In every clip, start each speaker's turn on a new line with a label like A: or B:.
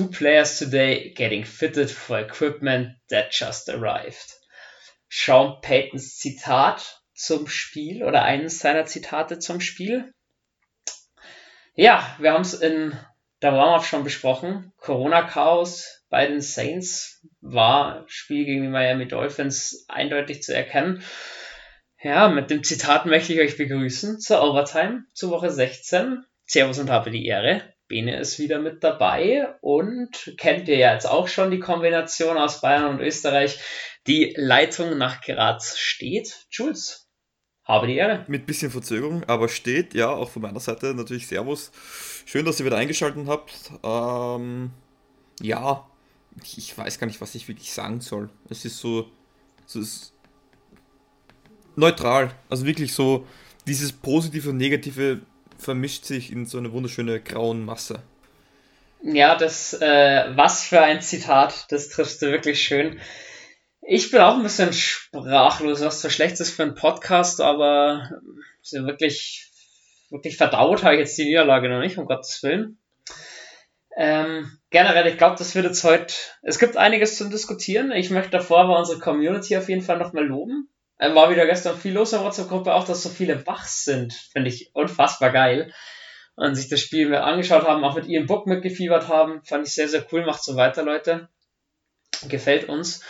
A: Two players today getting fitted for equipment that just arrived. Sean Paytons Zitat zum Spiel oder eines seiner Zitate zum Spiel. Ja, wir haben es in der Warm-Up schon besprochen. Corona-Chaos bei den Saints war Spiel gegen die Miami Dolphins eindeutig zu erkennen. Ja, mit dem Zitat möchte ich euch begrüßen zur Overtime, zur Woche 16. Servus und habe die Ehre. Bene ist wieder mit dabei und kennt ihr ja jetzt auch schon die Kombination aus Bayern und Österreich. Die Leitung nach Graz steht. Jules, habe die Ehre.
B: Mit bisschen Verzögerung, aber steht, ja, auch von meiner Seite natürlich Servus. Schön, dass ihr wieder eingeschaltet habt. Ähm, ja, ich weiß gar nicht, was ich wirklich sagen soll. Es ist so, es ist neutral. Also wirklich so, dieses positive und negative vermischt sich in so eine wunderschöne grauen Masse.
A: Ja, das, äh, was für ein Zitat, das triffst du wirklich schön. Ich bin auch ein bisschen sprachlos, was zwar schlecht ist für einen Podcast, aber so wirklich, wirklich verdaut habe ich jetzt die Niederlage noch nicht, um Gottes Willen. Ähm, generell, ich glaube, das wird jetzt heute, es gibt einiges zum Diskutieren. Ich möchte davor aber unsere Community auf jeden Fall nochmal loben. Äh, war wieder gestern viel los in der WhatsApp-Gruppe, auch dass so viele wach sind, finde ich unfassbar geil. Und sich das Spiel angeschaut haben, auch mit ihrem Book mitgefiebert haben, fand ich sehr, sehr cool. Macht so weiter, Leute. Gefällt uns.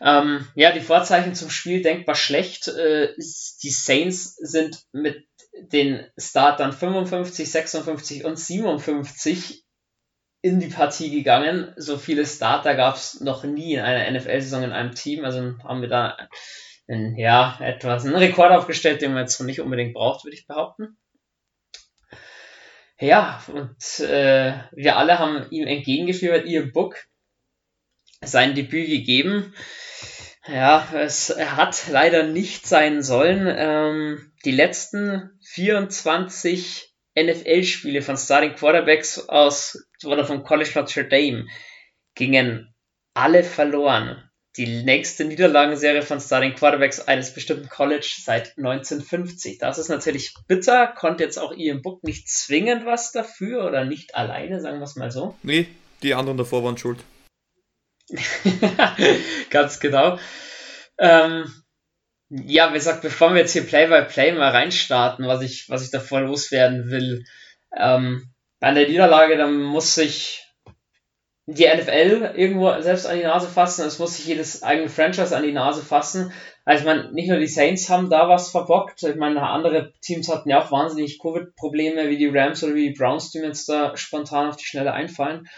A: Ähm, ja, die Vorzeichen zum Spiel denkbar schlecht. Äh, die Saints sind mit den Startern 55, 56 und 57 in die Partie gegangen. So viele Starter gab es noch nie in einer NFL-Saison in einem Team. Also haben wir da einen, ja, etwas einen Rekord aufgestellt, den man jetzt nicht unbedingt braucht, würde ich behaupten. Ja, und äh, wir alle haben ihm entgegengeführt, ihr Book sein Debüt gegeben. Ja, es hat leider nicht sein sollen. Ähm, die letzten 24 NFL-Spiele von Starting Quarterbacks aus oder vom College Notre Dame gingen alle verloren die nächste Niederlagenserie von Starting Quarterbacks eines bestimmten College seit 1950. Das ist natürlich bitter, konnte jetzt auch Ian Book nicht zwingend was dafür oder nicht alleine, sagen wir es mal so.
B: Nee, die anderen davor waren schuld.
A: Ganz genau. Ähm, ja, wie gesagt, bevor wir jetzt hier Play-by-Play -play mal reinstarten, was ich, was ich davor loswerden will, ähm, bei der Niederlage, dann muss ich die NFL irgendwo selbst an die Nase fassen, es muss sich jedes eigene Franchise an die Nase fassen. Also ich meine, nicht nur die Saints haben da was verbockt, ich meine, andere Teams hatten ja auch wahnsinnig Covid-Probleme, wie die Rams oder wie die Browns, die mir jetzt da spontan auf die Schnelle einfallen.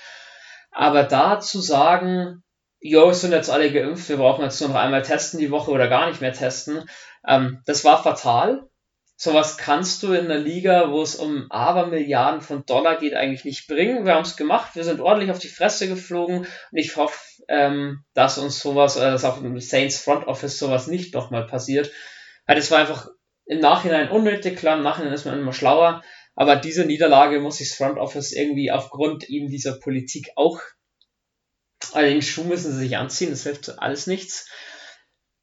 A: Aber da zu sagen, jo, es sind jetzt alle geimpft, wir brauchen jetzt nur noch einmal testen die Woche oder gar nicht mehr testen, ähm, das war fatal sowas kannst du in einer Liga, wo es um Abermilliarden von Dollar geht, eigentlich nicht bringen. Wir haben es gemacht, wir sind ordentlich auf die Fresse geflogen und ich hoffe, ähm, dass uns sowas, oder dass auch im Saints Front Office sowas nicht nochmal passiert. Weil das war einfach im Nachhinein unnötig, klar, im Nachhinein ist man immer schlauer, aber diese Niederlage muss sich das Front Office irgendwie aufgrund eben dieser Politik auch, also den Schuh müssen sie sich anziehen, das hilft alles nichts.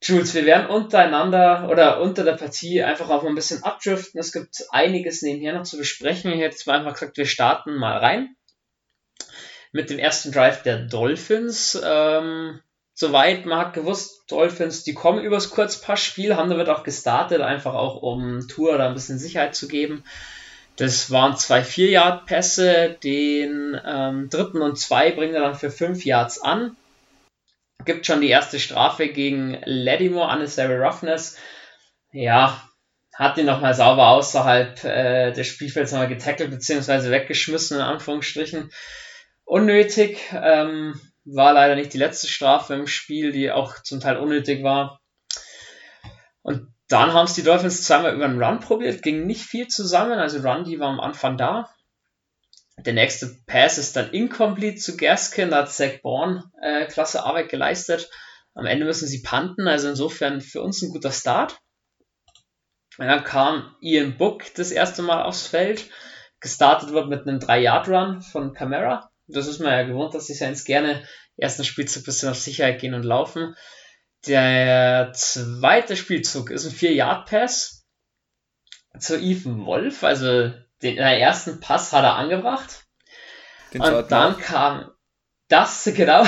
A: Jules, wir werden untereinander oder unter der Partie einfach auch mal ein bisschen abdriften. Es gibt einiges nebenher noch zu besprechen. Ich hätte mal einfach gesagt, wir starten mal rein mit dem ersten Drive der Dolphins. Ähm, soweit man hat gewusst, Dolphins, die kommen übers Kurzpassspiel, haben damit auch gestartet, einfach auch um Tour da ein bisschen Sicherheit zu geben. Das waren zwei 4-Yard-Pässe, den ähm, dritten und zwei bringen er dann für 5 Yards an gibt schon die erste Strafe gegen Lattimore, Unnecessary Roughness. Ja, hat ihn nochmal sauber außerhalb äh, des Spielfelds nochmal getackelt bzw. weggeschmissen, in Anführungsstrichen. Unnötig. Ähm, war leider nicht die letzte Strafe im Spiel, die auch zum Teil unnötig war. Und dann haben es die Dolphins zweimal über einen Run probiert, ging nicht viel zusammen. Also Run, die war am Anfang da. Der nächste Pass ist dann incomplete zu Gaskin, da hat Zach Bourne äh, klasse Arbeit geleistet. Am Ende müssen sie panten, also insofern für uns ein guter Start. Und dann kam Ian Book das erste Mal aufs Feld. Gestartet wird mit einem 3-Yard-Run von Camara. Das ist man ja gewohnt, dass die Saints gerne ersten Spielzug ein bisschen auf Sicherheit gehen und laufen. Der zweite Spielzug ist ein 4-Yard-Pass zu Ethan Wolf, also den ersten Pass hat er angebracht. und dann kam das, genau,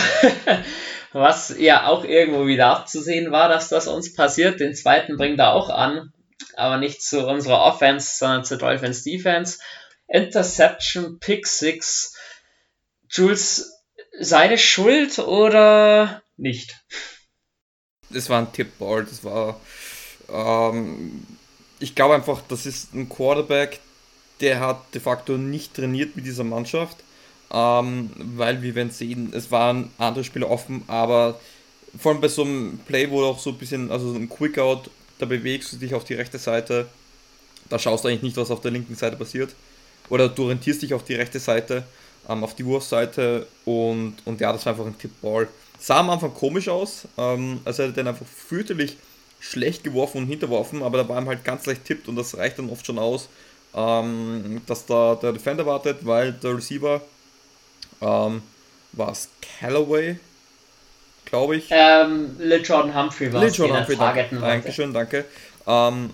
A: was ja auch irgendwo wieder abzusehen war, dass das uns passiert. Den zweiten bringt er auch an, aber nicht zu unserer Offense, sondern zu Dolphins Defense. Interception, Pick 6. Jules, seine Schuld oder nicht?
B: Das war ein Tippball, das war. Ähm, ich glaube einfach, das ist ein Quarterback, der hat de facto nicht trainiert mit dieser Mannschaft, ähm, weil wir werden sehen, es waren andere Spieler offen, aber vor allem bei so einem Play, wo auch so ein bisschen, also ein Quick-Out, da bewegst du dich auf die rechte Seite, da schaust du eigentlich nicht, was auf der linken Seite passiert. Oder du orientierst dich auf die rechte Seite, ähm, auf die Wurfseite und, und ja, das war einfach ein Tippball. Sah am Anfang komisch aus, ähm, also er hat den einfach fürchterlich schlecht geworfen und hinterworfen, aber da war ihm halt ganz leicht tippt und das reicht dann oft schon aus, ähm, dass da der Defender wartet, weil der Receiver ähm, war es Callaway, glaube ich.
A: Ähm, Lil Jordan Humphrey war
B: es, Jordan Humphrey, danke, Dankeschön, danke. Ähm,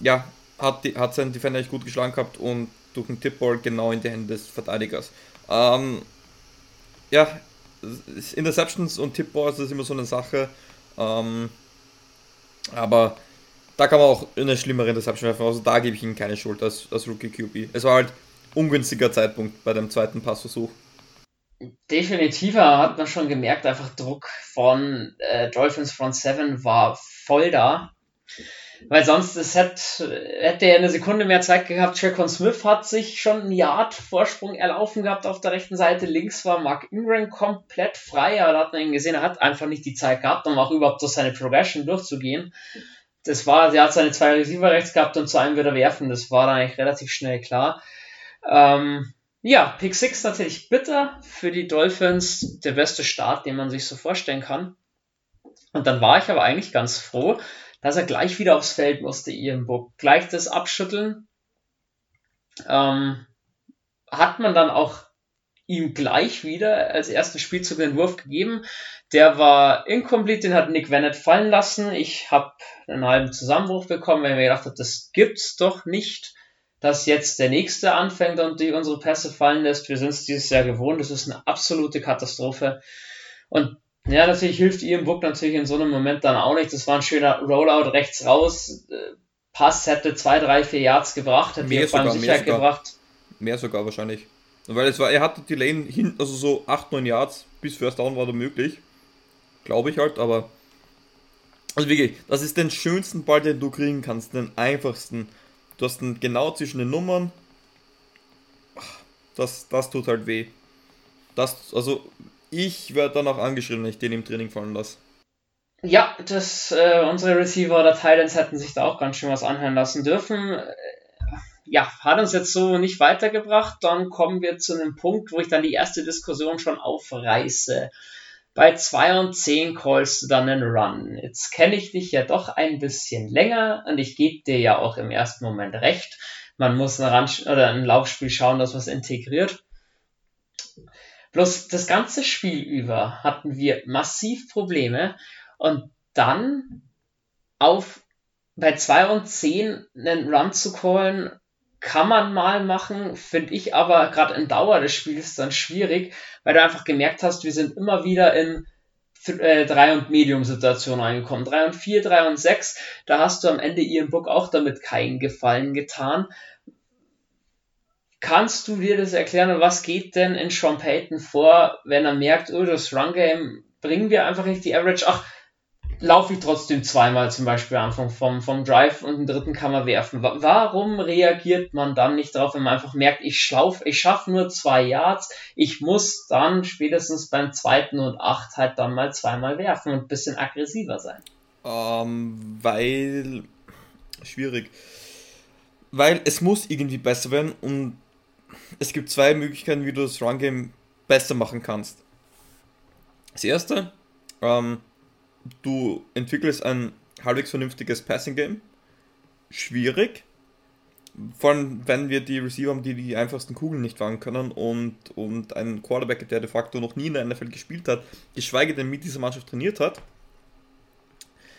B: ja, hat, die, hat seinen Defender echt gut geschlagen gehabt und durch einen Tipball genau in die Hände des Verteidigers. Ähm, ja, Interceptions und Tipballs ist immer so eine Sache. Ähm, aber da kann man auch eine schlimmere Interception werfen. Also da gebe ich ihm keine Schuld als, als Rookie QB. Es war halt ungünstiger Zeitpunkt bei dem zweiten Passversuch.
A: Definitiver hat man schon gemerkt, einfach Druck von äh, Dolphins Front 7 war voll da. Weil sonst es hätte, hätte er eine Sekunde mehr Zeit gehabt. Tracon Smith hat sich schon einen Yard Vorsprung erlaufen gehabt auf der rechten Seite. Links war Mark Ingram komplett frei, aber da hat man ihn gesehen, er hat einfach nicht die Zeit gehabt, um auch überhaupt durch seine Progression durchzugehen. Das war, er hat seine zwei Receiver rechts gehabt und zu einem würde er werfen. Das war dann eigentlich relativ schnell klar. Ähm, ja, Pick 6 natürlich bitter für die Dolphins. Der beste Start, den man sich so vorstellen kann. Und dann war ich aber eigentlich ganz froh, dass er gleich wieder aufs Feld musste, Book. Gleich das Abschütteln ähm, hat man dann auch ihm gleich wieder als ersten Spielzug den Wurf gegeben. Der war incomplete, den hat Nick Vannett fallen lassen. Ich habe einen halben Zusammenbruch bekommen, weil ich mir gedacht habe, das gibt's doch nicht, dass jetzt der nächste anfängt und die unsere Pässe fallen lässt. Wir sind es dieses Jahr gewohnt. Das ist eine absolute Katastrophe. Und ja, natürlich hilft Ian Book natürlich in so einem Moment dann auch nicht. Das war ein schöner Rollout rechts raus. Äh, Pass hätte zwei, drei, vier Yards gebracht, hätte
B: mehr sogar, Sicherheit mehr sogar. gebracht. Mehr sogar wahrscheinlich. Weil es war, er hatte die Lane hin, also so 8, 9 Yards bis First Down war da möglich. Glaube ich halt, aber. Also wirklich, das ist den schönsten Ball, den du kriegen kannst, den einfachsten. Du hast ihn genau zwischen den Nummern. Das, das tut halt weh. Das, also ich werde dann auch angeschrieben, wenn ich den im Training fallen lasse.
A: Ja, das, äh, unsere Receiver oder Titans hätten sich da auch ganz schön was anhören lassen dürfen. Ja, hat uns jetzt so nicht weitergebracht. Dann kommen wir zu einem Punkt, wo ich dann die erste Diskussion schon aufreiße. Bei 2 und 10 callst du dann einen Run. Jetzt kenne ich dich ja doch ein bisschen länger und ich gebe dir ja auch im ersten Moment recht. Man muss ein, Run oder ein Laufspiel schauen, dass es integriert. Bloß das ganze Spiel über hatten wir massiv Probleme und dann auf bei 2 und 10 einen Run zu callen, kann man mal machen, finde ich aber gerade in Dauer des Spiels dann schwierig, weil du einfach gemerkt hast, wir sind immer wieder in 3 äh, und Medium Situationen reingekommen. 3 und 4, 3 und 6, da hast du am Ende Ian Book auch damit keinen Gefallen getan, Kannst du dir das erklären, was geht denn in Sean Payton vor, wenn er merkt, oh, das Run-Game bringen wir einfach nicht die Average, ach, laufe ich trotzdem zweimal zum Beispiel Anfang vom, vom Drive und den dritten kann man werfen. Warum reagiert man dann nicht darauf, wenn man einfach merkt, ich schlauf, ich schaffe nur zwei Yards, ich muss dann spätestens beim zweiten und acht halt dann mal zweimal werfen und ein bisschen aggressiver sein?
B: Ähm, weil schwierig. Weil es muss irgendwie besser werden und es gibt zwei Möglichkeiten, wie du das Run-Game besser machen kannst. Das erste, ähm, du entwickelst ein halbwegs vernünftiges Passing-Game. Schwierig. Vor allem, wenn wir die Receiver haben, die die einfachsten Kugeln nicht fangen können und, und einen Quarterback, der de facto noch nie in der NFL gespielt hat, geschweige denn mit dieser Mannschaft trainiert hat.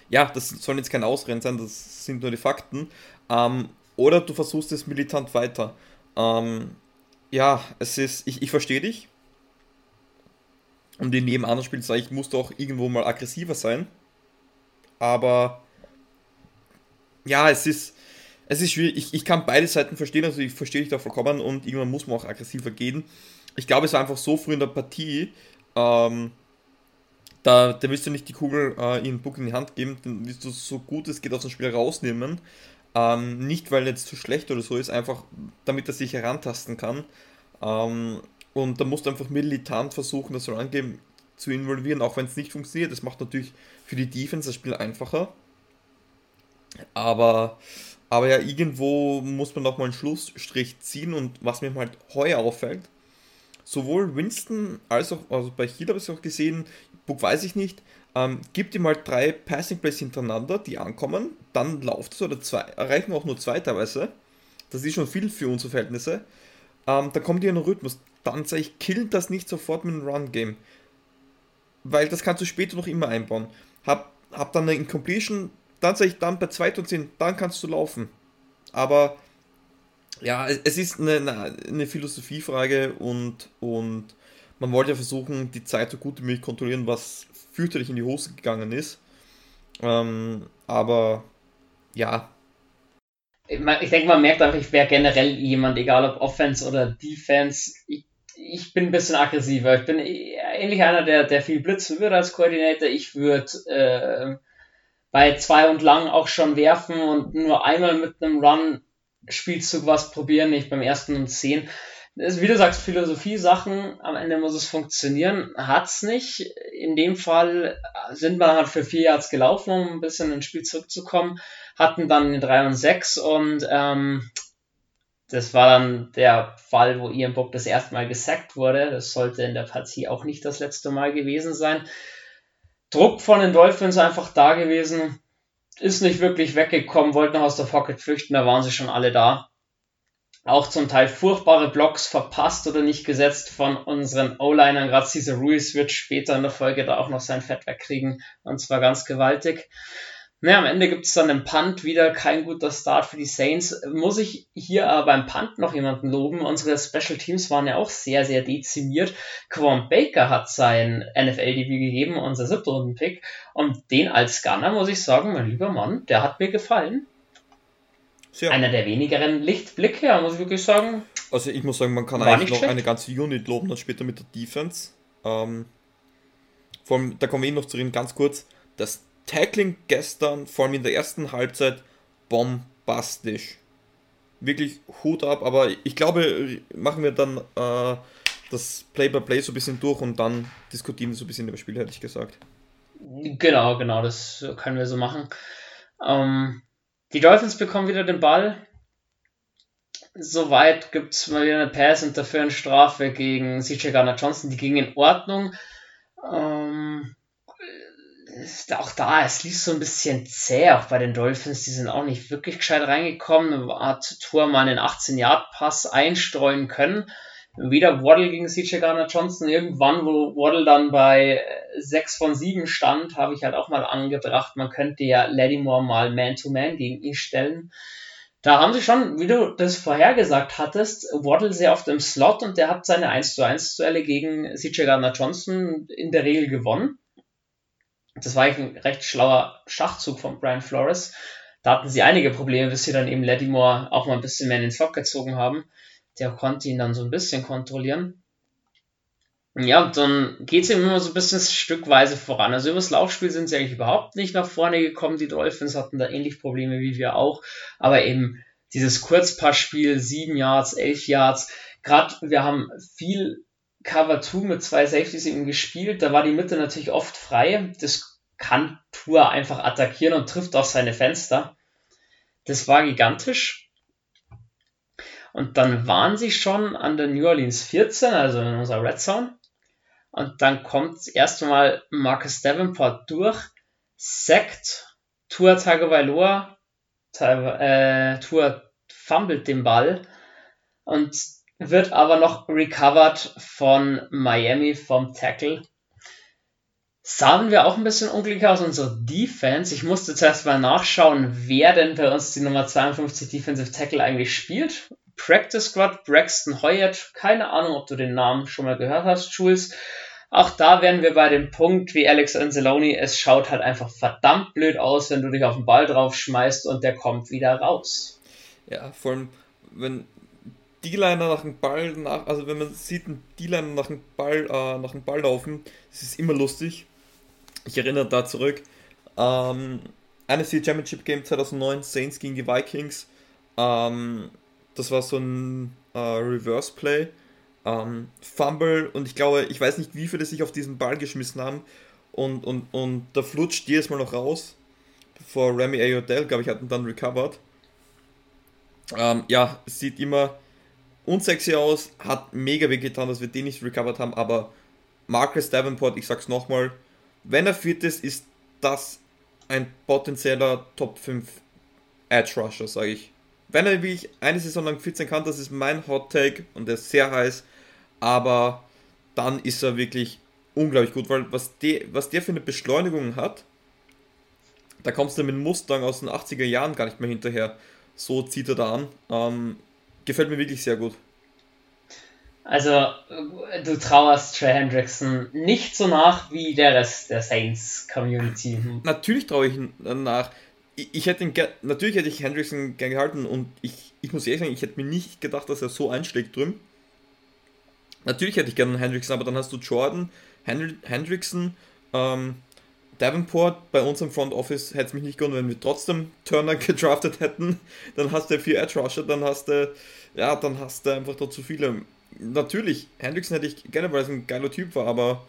B: Ja, das sollen jetzt kein Ausrennen sein, das sind nur die Fakten. Ähm, oder du versuchst es militant weiter. Ähm, ja, es ist, ich, ich verstehe dich. Und in jedem anderen Spiel sage ich, musst du auch irgendwo mal aggressiver sein. Aber ja, es ist, es ist schwierig. Ich, ich kann beide Seiten verstehen, also ich verstehe dich da vollkommen und irgendwann muss man auch aggressiver gehen. Ich glaube, es war einfach so früh in der Partie, ähm, da, da willst du nicht die Kugel äh, in Puck in die Hand geben, dann willst du so gut es geht aus dem Spiel rausnehmen. Ähm, nicht, weil jetzt zu schlecht oder so ist, einfach damit er sich herantasten kann. Ähm, und da musst du einfach militant versuchen, das Run-Game zu involvieren, auch wenn es nicht funktioniert. Das macht natürlich für die Defense das Spiel einfacher. Aber, aber ja, irgendwo muss man auch mal einen Schlussstrich ziehen und was mir halt heuer auffällt, sowohl Winston als auch, also bei Heal habe ich es auch gesehen, Book weiß ich nicht, ähm, gibt ihm halt drei Passing Plays hintereinander, die ankommen, dann lauft es oder zwei, erreichen auch nur zwei teilweise. Das ist schon viel für unsere Verhältnisse. Ähm, dann kommt ihr in den Rhythmus. Dann sage ich, killt das nicht sofort mit einem Run-Game. Weil das kannst du später noch immer einbauen. Hab, hab dann eine Incompletion, dann sage ich dann bei 2 und 10, dann kannst du laufen. Aber ja, es ist eine, eine, Philosophiefrage und, und man wollte ja versuchen, die Zeit so gut wie möglich kontrollieren, was fürchterlich in die Hose gegangen ist. Ähm, aber ja.
A: Ich denke, man merkt einfach, ich wäre generell jemand, egal ob Offense oder Defense. Ich, ich bin ein bisschen aggressiver. Ich bin ähnlich einer, der, der viel blitzen würde als Koordinator. Ich würde äh, bei zwei und lang auch schon werfen und nur einmal mit einem Run Spielzug was probieren, nicht beim ersten und zehn ist, wie du sagst, Philosophie-Sachen, am Ende muss es funktionieren, hat's nicht. In dem Fall sind wir halt für vier Yards gelaufen, um ein bisschen ins Spiel zurückzukommen, hatten dann eine 3 und 6 und ähm, das war dann der Fall, wo Ian Book das erste Mal gesackt wurde. Das sollte in der Partie auch nicht das letzte Mal gewesen sein. Druck von den Dolphins einfach da gewesen, ist nicht wirklich weggekommen, wollten noch aus der Pocket flüchten, da waren sie schon alle da auch zum Teil furchtbare Blocks verpasst oder nicht gesetzt von unseren O-Linern. Gerade Cesar Ruiz wird später in der Folge da auch noch sein Fett wegkriegen und zwar ganz gewaltig. Naja, am Ende gibt es dann einen Punt, wieder kein guter Start für die Saints. Muss ich hier aber beim Punt noch jemanden loben? Unsere Special Teams waren ja auch sehr, sehr dezimiert. Quan Baker hat sein NFL-Debüt gegeben, unser siebter Runden-Pick. Und den als Gunner, muss ich sagen, mein lieber Mann, der hat mir gefallen. Sehr. Einer der wenigeren Lichtblicke, ja, muss ich wirklich sagen.
B: Also ich muss sagen, man kann eigentlich noch schlecht. eine ganze Unit loben, dann später mit der Defense. Ähm, vor allem, da kommen wir eh noch zu reden, ganz kurz. Das Tackling gestern, vor allem in der ersten Halbzeit, bombastisch. Wirklich Hut ab, aber ich glaube, machen wir dann äh, das Play-by-Play -play so ein bisschen durch und dann diskutieren wir so ein bisschen über das Spiel, hätte ich gesagt.
A: Genau, genau, das können wir so machen. Ähm, die Dolphins bekommen wieder den Ball. Soweit gibt es mal wieder eine Pass-Interference-Strafe gegen CJ Garner-Johnson. Die ging in Ordnung. Ähm, auch da, es lief so ein bisschen zäh, auch bei den Dolphins. Die sind auch nicht wirklich gescheit reingekommen. Hat Tour mal einen 18-Yard-Pass einstreuen können. Wieder Waddle gegen CJ Garner Johnson. Irgendwann, wo Waddle dann bei 6 von 7 stand, habe ich halt auch mal angebracht, man könnte ja Lattimore mal Man-to-Man -Man gegen ihn stellen. Da haben sie schon, wie du das vorhergesagt hattest, Waddle sehr oft im Slot und der hat seine 1 zu 1 Duelle gegen CJ Gardner Johnson in der Regel gewonnen. Das war eigentlich ein recht schlauer Schachzug von Brian Flores. Da hatten sie einige Probleme, bis sie dann eben Lattimore auch mal ein bisschen mehr in den Slot gezogen haben. Der konnte ihn dann so ein bisschen kontrollieren. Ja, dann geht es eben immer so ein bisschen stückweise voran. Also übers Laufspiel sind sie eigentlich überhaupt nicht nach vorne gekommen. Die Dolphins hatten da ähnlich Probleme wie wir auch. Aber eben dieses Kurzpassspiel, sieben Yards, elf Yards. Gerade wir haben viel Cover 2 mit zwei Safeties eben gespielt. Da war die Mitte natürlich oft frei. Das kann Tour einfach attackieren und trifft auch seine Fenster. Das war gigantisch. Und dann waren sie schon an der New Orleans 14, also in unserer Red Zone. Und dann kommt das erste Mal Marcus Davenport durch, sackt Tua Tagovailoa, äh, Tua fummelt den Ball und wird aber noch recovered von Miami vom Tackle. Sahen wir auch ein bisschen unglücklich aus, unsere Defense. Ich musste zuerst mal nachschauen, wer denn bei uns die Nummer 52 Defensive Tackle eigentlich spielt. Practice Squad, Braxton Hoyert, keine Ahnung, ob du den Namen schon mal gehört hast, Jules. auch da wären wir bei dem Punkt wie Alex Anzalone, es schaut halt einfach verdammt blöd aus, wenn du dich auf den Ball drauf schmeißt und der kommt wieder raus.
B: Ja, vor allem, wenn D-Liner nach dem Ball nach, also wenn man sieht, ein D-Liner nach dem Ball, äh, nach dem Ball laufen, das ist immer lustig. Ich erinnere da zurück. Ähm, NFC Championship Game 2009, Saints gegen die Vikings. Ähm, das war so ein äh, Reverse Play ähm, Fumble und ich glaube, ich weiß nicht, wie viele sich auf diesen Ball geschmissen haben und, und, und da flutscht jedes Mal noch raus, bevor Remy Ayodel, glaube ich, hat ihn dann recovered. Ähm, ja, sieht immer unsexy aus, hat mega weh getan, dass wir den nicht recovered haben, aber Marcus Davenport, ich sag's nochmal, wenn er fit ist, ist das ein potenzieller Top 5 Edge Rusher, sage ich. Wenn er wie ich eine Saison lang fit sein kann, das ist mein Hot Take und der ist sehr heiß aber dann ist er wirklich unglaublich gut, weil was, die, was der für eine Beschleunigung hat, da kommst du mit Mustang aus den 80er Jahren gar nicht mehr hinterher. So zieht er da an. Ähm, gefällt mir wirklich sehr gut.
A: Also, du trauerst Trey Hendrickson nicht so nach wie der Rest der Saints-Community.
B: Natürlich traue ich ihn nach. Ich, ich hätte ihn natürlich hätte ich Hendrickson gern gehalten und ich, ich muss ehrlich sagen, ich hätte mir nicht gedacht, dass er so einschlägt drüben. Natürlich hätte ich gerne einen Hendrickson, aber dann hast du Jordan, Henry, Hendrickson, ähm, Davenport. Bei uns im Front Office hätte es mich nicht gewundert, wenn wir trotzdem Turner gedraftet hätten. Dann hast du vier Edge Rusher, dann hast du, ja, dann hast du einfach da zu viele. Natürlich, Hendrickson hätte ich gerne, weil er ein geiler Typ war, aber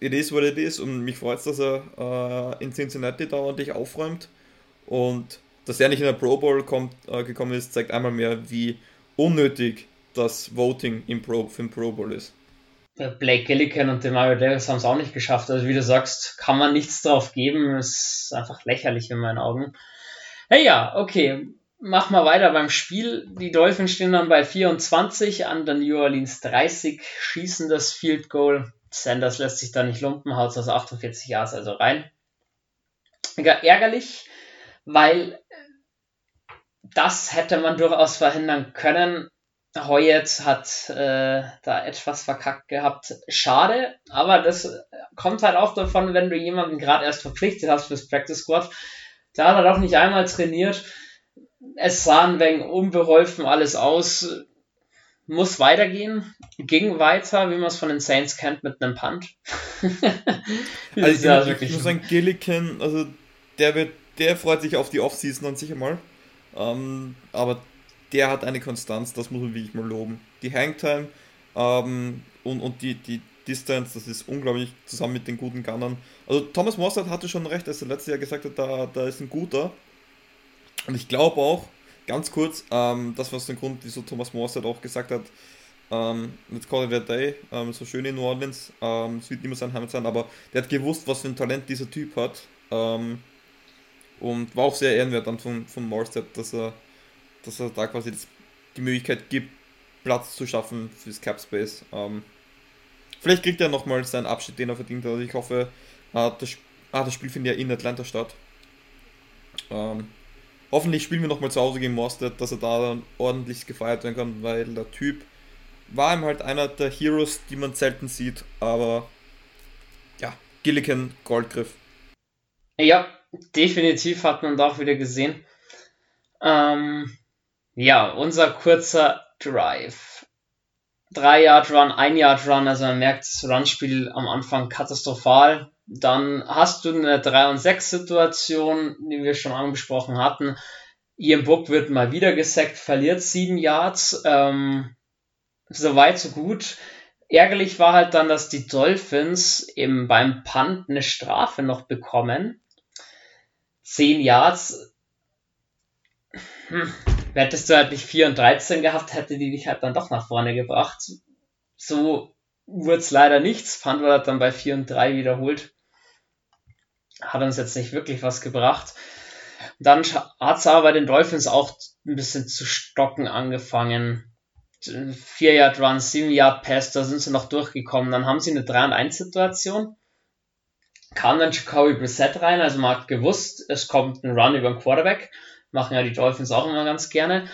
B: it is what it is und mich freut es, dass er äh, in Cincinnati da ordentlich aufräumt und dass er nicht in der Pro Bowl kommt, äh, gekommen ist, zeigt einmal mehr, wie unnötig das Voting im Pro, für den Pro Bowl ist.
A: Blake Gillican und Demario Davis haben es auch nicht geschafft. Also wie du sagst, kann man nichts drauf geben. Ist einfach lächerlich in meinen Augen. Hey ja, okay. Mach mal weiter beim Spiel. Die Dolphins stehen dann bei 24 an der New Orleans 30, schießen das Field Goal. Sanders lässt sich da nicht lumpen, haut aus 48 Yards also rein. Ja, ärgerlich, weil das hätte man durchaus verhindern können. Hoyet hat äh, da etwas verkackt gehabt. Schade, aber das kommt halt auch davon, wenn du jemanden gerade erst verpflichtet hast fürs Practice Squad. Da hat er doch nicht einmal trainiert. Es sah ein wenig unbeholfen alles aus. Muss weitergehen. Ging weiter, wie man es von den Saints kennt, mit einem Punt.
B: also ja ich, ich muss sagen, Gillican, also der wird, der freut sich auf die Offseason an sich einmal. Ähm, aber der hat eine Konstanz, das muss man wirklich mal loben. Die Hangtime ähm, und, und die, die Distance, das ist unglaublich zusammen mit den guten Gunnern. Also Thomas Mossad hatte schon recht, als er letztes Jahr gesagt hat, da, da ist ein guter. Und ich glaube auch, ganz kurz, ähm, das war der Grund, wieso Thomas Mossad auch gesagt hat, ähm, let's call it a day, ähm, so schön in New Orleans, ähm, es wird niemals sein Heimat sein, aber der hat gewusst, was für ein Talent dieser Typ hat. Ähm, und war auch sehr ehrenwert dann von, von Morstead, dass er dass er da quasi das, die Möglichkeit gibt, Platz zu schaffen fürs Cap Space. Ähm, vielleicht kriegt er nochmal seinen Abschied, den er verdient hat. Ich hoffe, äh, das, ah, das Spiel findet ja in Atlanta statt. Ähm, hoffentlich spielen wir nochmal zu Hause gegen Mostert, dass er da dann ordentlich gefeiert werden kann, weil der Typ war ihm halt einer der Heroes, die man selten sieht, aber ja, Gilligan Goldgriff.
A: Ja, definitiv hat man da auch wieder gesehen. Ähm, ja, unser kurzer Drive. Drei Yard Run, ein Yard Run, also man merkt das Runspiel am Anfang katastrophal. Dann hast du eine 3 und 6 Situation, die wir schon angesprochen hatten. Ian Book wird mal wieder gesackt, verliert 7 Yards. Ähm, so weit, so gut. Ärgerlich war halt dann, dass die Dolphins eben beim Punt eine Strafe noch bekommen. 10 Yards. Hm hättest du halt nicht 4 und 13 gehabt, hätte die dich halt dann doch nach vorne gebracht. So wurde es leider nichts. Fandor hat dann bei 4 und 3 wiederholt. Hat uns jetzt nicht wirklich was gebracht. Dann hat es aber bei den Dolphins auch ein bisschen zu stocken angefangen. 4 Yard Run, 7 Yard Pass, da sind sie noch durchgekommen. Dann haben sie eine 3 und 1 Situation. Kam dann Jacoby Brissett rein, also man hat gewusst, es kommt ein Run über den Quarterback machen ja die Dolphins auch immer ganz gerne.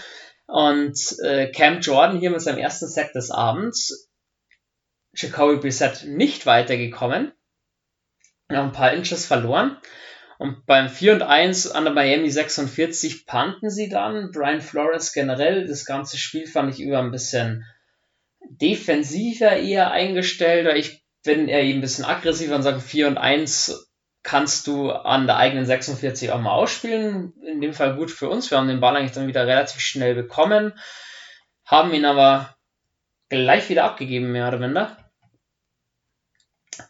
A: Und äh, Cam Jordan hier mit seinem ersten Sack des Abends Jacoby Brissett nicht weitergekommen. Noch ein paar Inches verloren. Und beim 4 und 1 an der Miami 46 panten sie dann. Brian Flores generell, das ganze Spiel fand ich über ein bisschen defensiver eher eingestellt. Ich bin eher ein bisschen aggressiver und sage 4 und 1 kannst du an der eigenen 46 auch mal ausspielen. In dem Fall gut für uns. Wir haben den Ball eigentlich dann wieder relativ schnell bekommen, haben ihn aber gleich wieder abgegeben, mehr oder minder.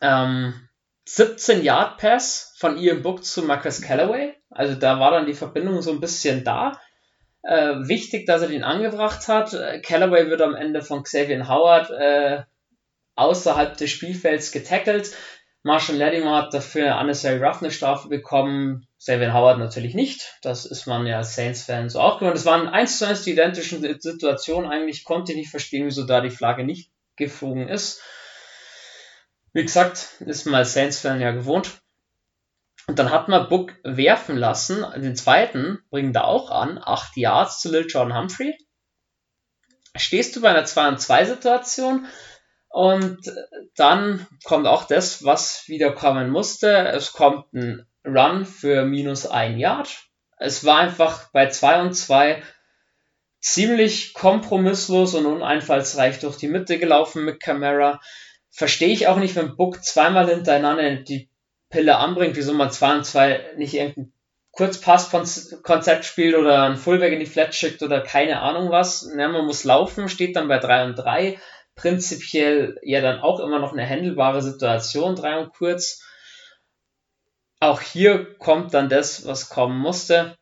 A: Ähm, 17 Yard Pass von Ian Book zu Marcus Callaway. Also da war dann die Verbindung so ein bisschen da. Äh, wichtig, dass er den angebracht hat. Callaway wird am Ende von Xavier Howard äh, außerhalb des Spielfelds getackelt. Marshall Latimer hat dafür eine unnecessary roughness Strafe bekommen. Xavier Howard natürlich nicht. Das ist man ja als Saints-Fan so auch gewohnt. Es waren eins zu eins die identischen Situationen. Eigentlich konnte ich nicht verstehen, wieso da die Flagge nicht geflogen ist. Wie gesagt, ist man als Saints-Fan ja gewohnt. Und dann hat man Book werfen lassen. Den zweiten bringen da auch an. 8 Yards zu Lil Jordan Humphrey. Stehst du bei einer 2 2 Situation und dann kommt auch das, was wieder kommen musste. Es kommt ein Run für minus 1 Yard. Es war einfach bei 2 und 2 ziemlich kompromisslos und uneinfallsreich durch die Mitte gelaufen mit Camara verstehe ich auch nicht, wenn Book zweimal hintereinander die Pille anbringt, wieso man 2 und 2 nicht irgendein Kurzpasskonzept spielt oder ein Fullback in die Flat schickt oder keine Ahnung was. Ja, man muss laufen, steht dann bei 3 und 3. Prinzipiell ja dann auch immer noch eine handelbare Situation, 3 und kurz. Auch hier kommt dann das, was kommen musste.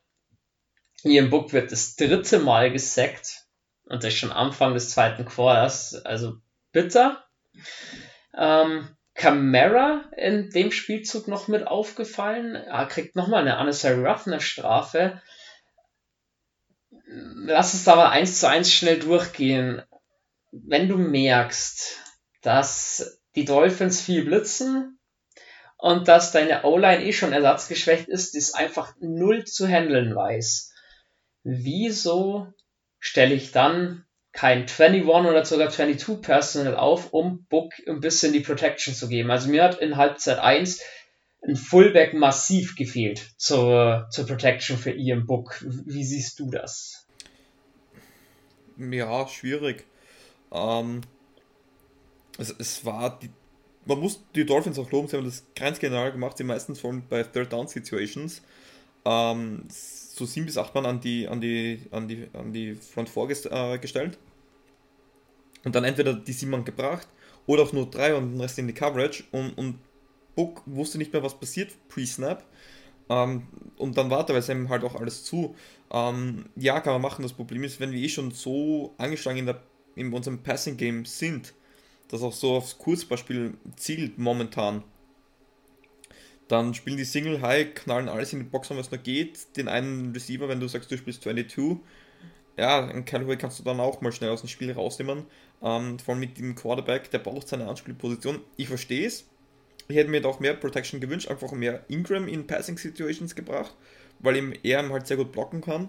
A: Im Book wird das dritte Mal gesackt und das ist schon Anfang des zweiten Quarters. Also bitter. Ähm, Camara in dem Spielzug noch mit aufgefallen. Er kriegt nochmal eine unnecessary roughness Strafe. Lass da mal eins zu eins schnell durchgehen. Wenn du merkst, dass die Dolphins viel blitzen und dass deine O-Line eh schon ersatzgeschwächt ist, die es einfach null zu handeln weiß, wieso stelle ich dann kein 21 oder sogar 22 Personal auf, um Book ein bisschen die Protection zu geben. Also mir hat in Halbzeit 1 ein Fullback massiv gefehlt zur, zur Protection für Ian Book. Wie siehst du das?
B: Ja, schwierig. Ähm, es, es war die, man muss die Dolphins auch loben, sie haben das ganz genau gemacht, sie meistens vor bei Third Down Situations. Ähm, so sieben bis acht Mann an die, an die, an die, an die Front vorgestellt. Äh, und dann entweder die sieben Mann gebracht oder auch nur drei und den Rest in die Coverage und, und Book wusste nicht mehr, was passiert pre-Snap. Ähm, und dann war teilweise eben halt auch alles zu. Ähm, ja, kann man machen. Das Problem ist, wenn wir eh schon so angeschlagen in, der, in unserem Passing-Game sind, das auch so aufs Kurzbeispiel zielt momentan, dann spielen die Single High, knallen alles in die Box, was nur geht. Den einen Receiver, wenn du sagst, du spielst 22, ja, einen Callaway kannst du dann auch mal schnell aus dem Spiel rausnehmen. Ähm, vor allem mit dem Quarterback, der braucht seine Anspielposition. Ich verstehe es. Ich hätte mir doch mehr Protection gewünscht, einfach mehr Ingram in Passing Situations gebracht, weil ihm er halt sehr gut blocken kann.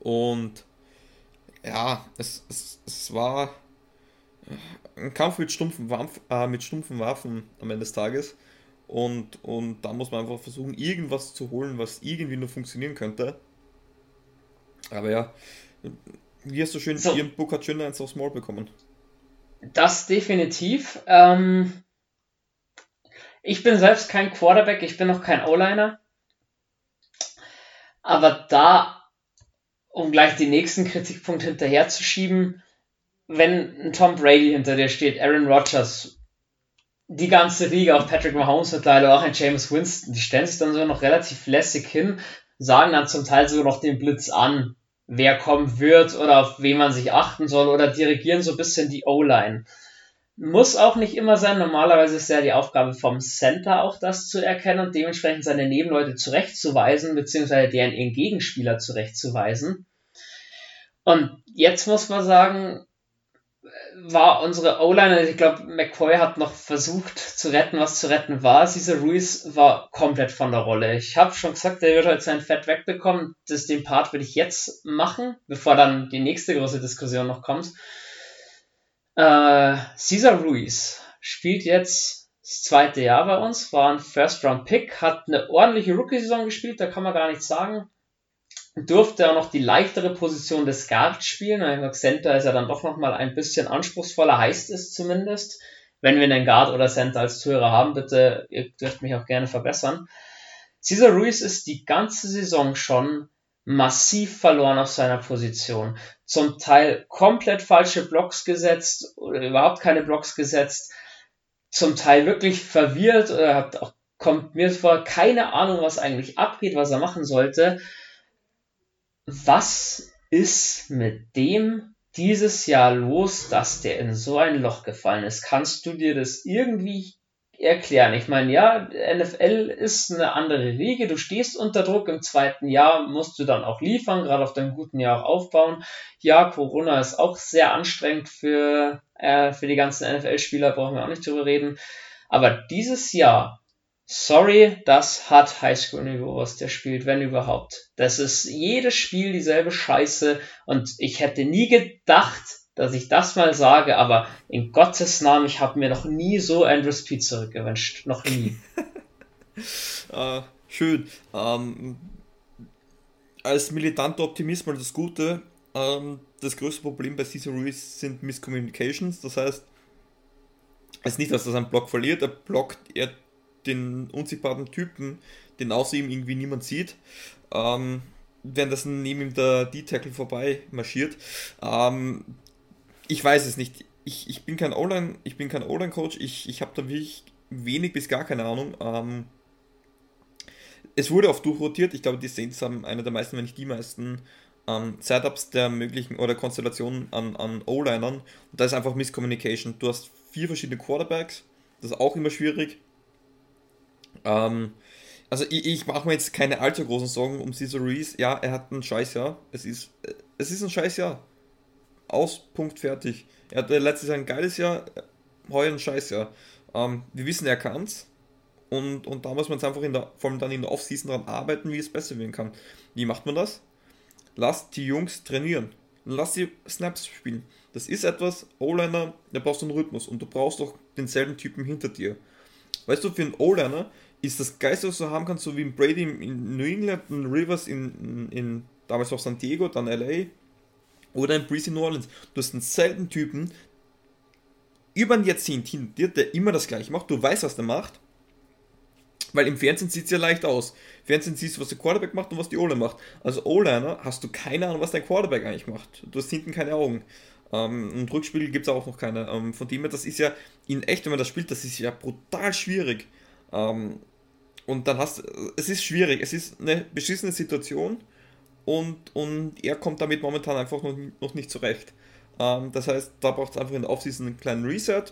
B: Und ja, es, es, es war ein Kampf mit stumpfen, Waffen, äh, mit stumpfen Waffen am Ende des Tages. Und, und da muss man einfach versuchen, irgendwas zu holen, was irgendwie nur funktionieren könnte. Aber ja, wie hast du schön, so. Ian Book hat schön eins aufs Maul bekommen.
A: Das definitiv. Ähm, ich bin selbst kein Quarterback, ich bin noch kein O-Liner. Aber da, um gleich den nächsten Kritikpunkt hinterherzuschieben, wenn ein Tom Brady hinter dir steht, Aaron Rodgers, die ganze Liga auf Patrick Mahomes leider auch ein James Winston, die stellen sich dann so noch relativ lässig hin, sagen dann zum Teil sogar noch den Blitz an wer kommen wird oder auf wen man sich achten soll oder dirigieren so ein bisschen die O-Line. Muss auch nicht immer sein. Normalerweise ist ja die Aufgabe vom Center auch das zu erkennen und dementsprechend seine Nebenleute zurechtzuweisen, beziehungsweise deren Gegenspieler zurechtzuweisen. Und jetzt muss man sagen, war unsere O-Line, ich glaube, McCoy hat noch versucht zu retten, was zu retten war. Cesar Ruiz war komplett von der Rolle. Ich habe schon gesagt, der wird heute sein Fett wegbekommen. Das, den Part würde ich jetzt machen, bevor dann die nächste große Diskussion noch kommt. Äh, Cesar Ruiz spielt jetzt das zweite Jahr bei uns, war ein First-Round-Pick, hat eine ordentliche Rookie-Saison gespielt, da kann man gar nichts sagen. Durfte auch noch die leichtere Position des Guard spielen. Ein Center ist ja dann doch nochmal ein bisschen anspruchsvoller, heißt es zumindest. Wenn wir einen Guard oder Center als Zuhörer haben, bitte, ihr dürft mich auch gerne verbessern. Cesar Ruiz ist die ganze Saison schon massiv verloren auf seiner Position. Zum Teil komplett falsche Blocks gesetzt oder überhaupt keine Blocks gesetzt. Zum Teil wirklich verwirrt oder hat auch, kommt mir vor, keine Ahnung, was eigentlich abgeht, was er machen sollte. Was ist mit dem dieses Jahr los, dass der in so ein Loch gefallen ist? Kannst du dir das irgendwie erklären. Ich meine, ja, NFL ist eine andere Liga. Du stehst unter Druck. Im zweiten Jahr musst du dann auch liefern, gerade auf deinem guten Jahr aufbauen. Ja, Corona ist auch sehr anstrengend für, äh, für die ganzen NFL-Spieler, brauchen wir auch nicht drüber reden. Aber dieses Jahr, sorry, das hat Highschool-Niveau, was der spielt, wenn überhaupt. Das ist jedes Spiel dieselbe Scheiße und ich hätte nie gedacht, dass ich das mal sage, aber in Gottes Namen, ich habe mir noch nie so Andrew Speed zurückgewünscht. Noch nie.
B: äh, schön. Ähm, als militanter Optimist mal das Gute. Ähm, das größte Problem bei Cesar Ruiz sind Miscommunications. Das heißt, es ist nicht, dass er seinen Block verliert, er blockt er den unsichtbaren Typen, den außer ihm irgendwie niemand sieht. Ähm, das neben ihm der D-Tackle vorbei marschiert. Ähm, ich weiß es nicht. Ich, ich bin kein O-Line, ich bin kein O-Line-Coach, ich, ich habe da wirklich wenig bis gar keine Ahnung. Ähm, es wurde oft durchrotiert, ich glaube, die Saints haben einer der meisten, wenn nicht die meisten ähm, Setups der möglichen oder Konstellationen an, an O-Linern. Und da ist einfach Miscommunication. Du hast vier verschiedene Quarterbacks, das ist auch immer schwierig. Ähm, also ich, ich mache mir jetzt keine allzu großen Sorgen um Cesar Reese. Ja, er hat ein Scheißjahr. Es ist, es ist ein Scheißjahr. Aus, Punkt, fertig. Er hatte letztes Jahr ein geiles Jahr, heuer ein Scheißjahr. Ähm, wir wissen, er kann's. Und, und da muss man jetzt einfach in der, vor allem dann in der Offseason daran arbeiten, wie es besser werden kann. Wie macht man das? Lasst die Jungs trainieren. Lass sie Snaps spielen. Das ist etwas, O-Liner, da brauchst du einen Rhythmus und du brauchst auch denselben Typen hinter dir. Weißt du, für einen O-Liner ist das Geiste, was du haben kannst, so wie ein Brady in New England, ein Rivers in, in, in damals auch San Diego, dann LA, oder ein Breezy New Orleans. Du hast einen selben Typen über ein Jahrzehnt dir, der immer das gleiche macht. Du weißt, was der macht. Weil im Fernsehen sieht es ja leicht aus. Im Fernsehen siehst du, was der Quarterback macht und was die O-Line macht. Also O-Liner hast du keine Ahnung, was dein Quarterback eigentlich macht. Du hast hinten keine Augen. Ähm, Im Rückspiel gibt es auch noch keine. Ähm, von dem her, das ist ja in echt, wenn man das spielt, das ist ja brutal schwierig. Ähm, und dann hast es ist schwierig, es ist eine beschissene Situation und, und er kommt damit momentan einfach noch, noch nicht zurecht. Ähm, das heißt, da braucht es einfach in der Offseason einen kleinen Reset.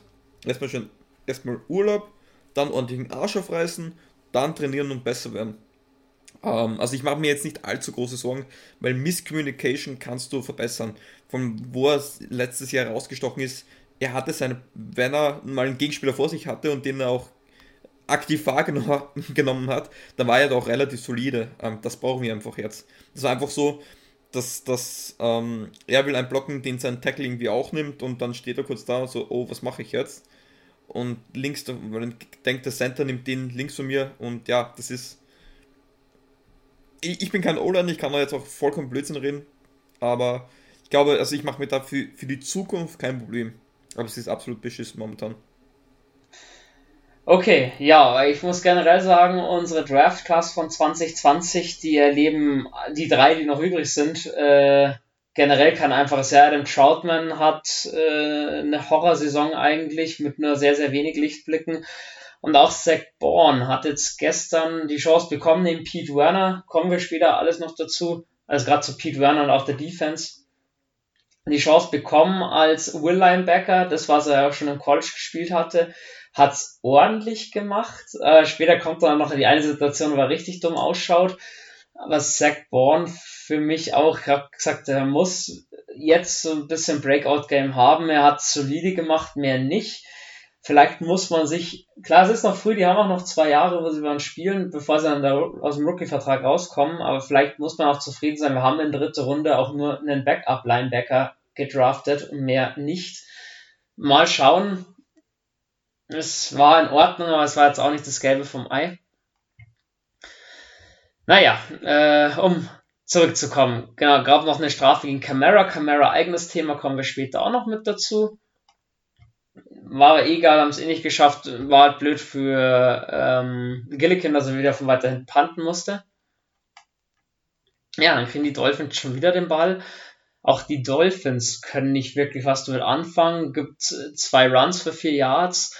B: Erstmal schon erstmal Urlaub, dann ordentlich den Arsch aufreißen, dann trainieren und besser werden. Ähm, also ich mache mir jetzt nicht allzu große Sorgen, weil Misscommunication kannst du verbessern. Von wo er letztes Jahr rausgestochen ist, er hatte seine, wenn er mal einen Gegenspieler vor sich hatte und den er auch aktiv wahrgenommen hat, dann war er doch relativ solide. Ähm, das brauchen wir einfach jetzt. Das war einfach so, dass, dass ähm, er will einen blocken, den sein Tackle irgendwie auch nimmt und dann steht er kurz da und so, oh, was mache ich jetzt? Und links, weil denkt der Center nimmt den links von mir und ja, das ist. Ich, ich bin kein O-Line, ich kann da jetzt auch vollkommen Blödsinn reden, aber ich glaube, also ich mache mir da für, für die Zukunft kein Problem. Aber es ist absolut beschissen momentan.
A: Okay, ja, ich muss generell sagen, unsere Draft Class von 2020, die erleben, die drei, die noch übrig sind, äh, generell kein einfaches Jahr. Adam Troutman hat äh, eine Horrorsaison eigentlich mit nur sehr, sehr wenig Lichtblicken. Und auch Zach Bourne hat jetzt gestern die Chance bekommen, neben Pete Werner, kommen wir später alles noch dazu, also gerade zu Pete Werner und auch der Defense, die Chance bekommen als Will Linebacker, das was er ja auch schon im College gespielt hatte hat's ordentlich gemacht. Äh, später kommt dann noch die eine Situation, wo er richtig dumm ausschaut. Aber Zach Bourne für mich auch, ich habe gesagt, er muss jetzt so ein bisschen Breakout-Game haben. Er hat solide gemacht, mehr nicht. Vielleicht muss man sich, klar, es ist noch früh, die haben auch noch zwei Jahre, wo sie dann spielen, bevor sie dann da aus dem Rookie-Vertrag rauskommen, aber vielleicht muss man auch zufrieden sein, wir haben in dritte Runde auch nur einen Backup-Linebacker gedraftet und mehr nicht mal schauen. Es war in Ordnung, aber es war jetzt auch nicht das Gelbe vom Ei. Naja, äh, um zurückzukommen. Genau, gab noch eine Strafe gegen Camara. Camara eigenes Thema, kommen wir später auch noch mit dazu. War egal, haben es eh nicht geschafft. War halt blöd für ähm, Gillikin, dass er wieder von weiterhin panten musste. Ja, dann kriegen die Dolphins schon wieder den Ball. Auch die Dolphins können nicht wirklich was damit anfangen. Gibt zwei Runs für vier Yards.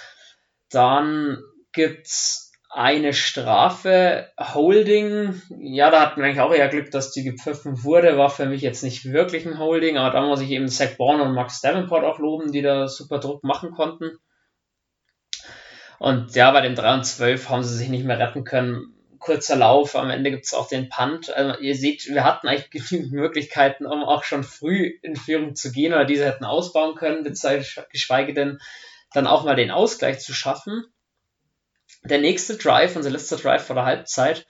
A: Dann gibt's eine Strafe. Holding, ja, da hatten wir eigentlich auch eher Glück, dass die gepfiffen wurde. War für mich jetzt nicht wirklich ein Holding, aber da muss ich eben Zach Bourne und Max Davenport auch loben, die da super Druck machen konnten. Und ja, bei dem 3 und 12 haben sie sich nicht mehr retten können. Kurzer Lauf, am Ende gibt es auch den Punt. Also ihr seht, wir hatten eigentlich genügend Möglichkeiten, um auch schon früh in Führung zu gehen oder diese hätten ausbauen können, geschweige denn dann auch mal den Ausgleich zu schaffen. Der nächste Drive, unser letzter Drive vor der Halbzeit,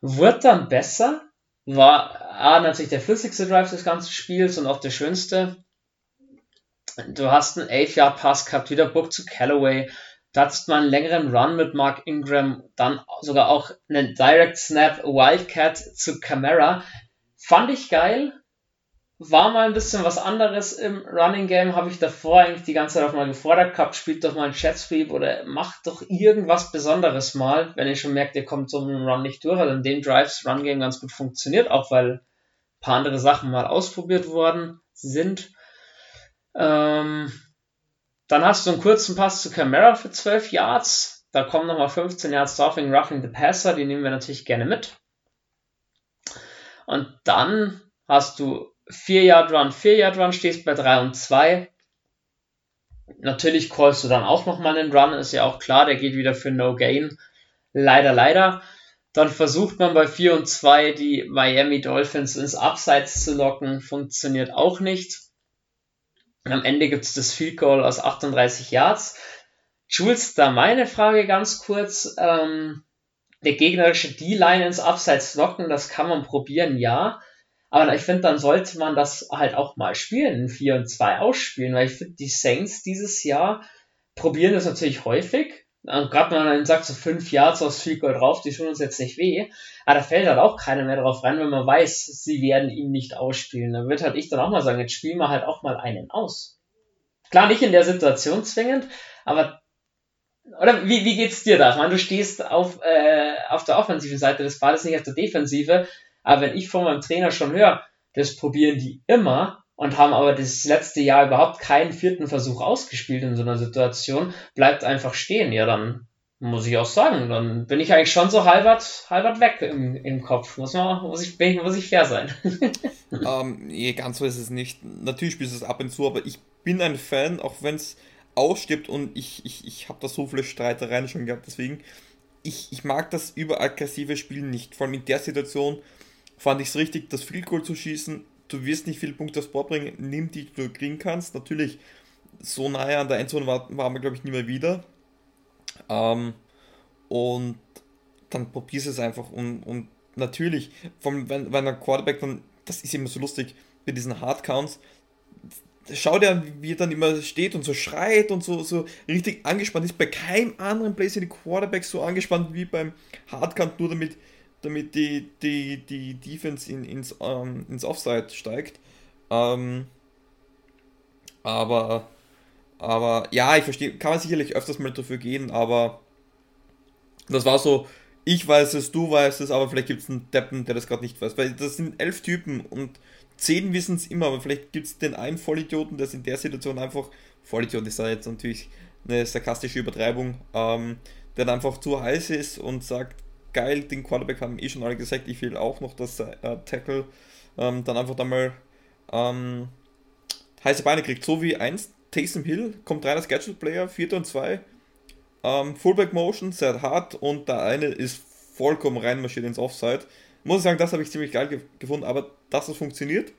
A: wurde dann besser. War A, natürlich der flüssigste Drive des ganzen Spiels und auch der schönste. Du hast einen 11-Yard-Pass gehabt, wieder Book zu Callaway. Da hattest mal einen längeren Run mit Mark Ingram, dann sogar auch einen Direct Snap Wildcat zu Camara. Fand ich geil, war mal ein bisschen was anderes im Running Game, habe ich davor eigentlich die ganze Zeit auch mal gefordert gehabt, spielt doch mal einen Chat Sweep oder macht doch irgendwas Besonderes mal, wenn ihr schon merkt, ihr kommt so einem Run nicht durch. Also in den Drives Run Game ganz gut funktioniert, auch weil ein paar andere Sachen mal ausprobiert worden sind. Ähm, dann hast du einen kurzen Pass zu Camara für 12 Yards. Da kommen nochmal 15 Yards drauf wegen Roughing the Passer, die nehmen wir natürlich gerne mit. Und dann hast du 4 Yard Run, 4 Yard Run, stehst bei 3 und 2. Natürlich callst du dann auch nochmal einen Run, ist ja auch klar, der geht wieder für No Gain. Leider, leider. Dann versucht man bei 4 und 2 die Miami Dolphins ins Abseits zu locken, funktioniert auch nicht. Am Ende gibt es das Field Goal aus 38 Yards. Jules, da meine Frage ganz kurz. Ähm, der gegnerische D-Line ins Abseits locken, das kann man probieren, ja. Aber ich finde, dann sollte man das halt auch mal spielen, in 4 und 2 ausspielen, weil ich finde, die Saints dieses Jahr probieren das natürlich häufig. Gerade wenn man dann sagt, so 5 Yards aus Field Goal drauf, die tun uns jetzt nicht weh. Aber da fällt halt auch keiner mehr drauf rein, wenn man weiß, sie werden ihn nicht ausspielen. Dann wird halt ich dann auch mal sagen, jetzt spielen wir halt auch mal einen aus. Klar, nicht in der Situation zwingend, aber oder wie, wie geht's dir da? Ich meine, du stehst auf, äh, auf der offensiven Seite des Balles, nicht auf der Defensive. Aber wenn ich von meinem Trainer schon höre, das probieren die immer und haben aber das letzte Jahr überhaupt keinen vierten Versuch ausgespielt in so einer Situation, bleibt einfach stehen. Ja, dann muss ich auch sagen, dann bin ich eigentlich schon so halbert, halbert weg im, im Kopf. Muss, man, muss, ich, muss ich fair sein.
B: ähm, nee, ganz so ist es nicht. Natürlich spielst du es ab und zu, aber ich bin ein Fan, auch wenn es ausstirbt und ich, ich, ich habe da so viele Streitereien schon gehabt, deswegen, ich, ich mag das überaggressive Spielen nicht, vor allem in der Situation, fand ich es richtig, das Field Goal zu schießen. Du wirst nicht viele Punkte aufs Board bringen, nimm die, die du kriegen kannst. Natürlich, so nahe an der Endzone war, waren wir, glaube ich, nie mehr wieder. Ähm, und dann probierst es einfach. Und, und natürlich, vom, wenn, wenn ein Quarterback dann, das ist immer so lustig, bei diesen Hardcounts, schau dir an, wie er dann immer steht und so schreit und so, so richtig angespannt ist. Bei keinem anderen Play sind die Quarterbacks so angespannt wie beim Hardcount, nur damit damit die, die, die Defense in, ins, ähm, ins Offside steigt. Ähm, aber, aber ja, ich verstehe, kann man sicherlich öfters mal dafür gehen, aber das war so, ich weiß es, du weißt es, aber vielleicht gibt es einen Deppen, der das gerade nicht weiß. Weil das sind elf Typen und zehn wissen es immer, aber vielleicht gibt es den einen Vollidioten, der in der Situation einfach, Vollidiot ist da jetzt natürlich eine sarkastische Übertreibung, ähm, der dann einfach zu heiß ist und sagt, geil, den Quarterback haben eh schon alle gesagt, ich will auch noch das äh, Tackle ähm, dann einfach dann mal ähm, heiße Beine kriegt, so wie eins Taysom Hill kommt rein als Gadget Player, 4 und 2, ähm, Fullback Motion, sehr hart und der eine ist vollkommen reinmarschiert ins Offside. Muss ich sagen, das habe ich ziemlich geil ge gefunden, aber dass das funktioniert,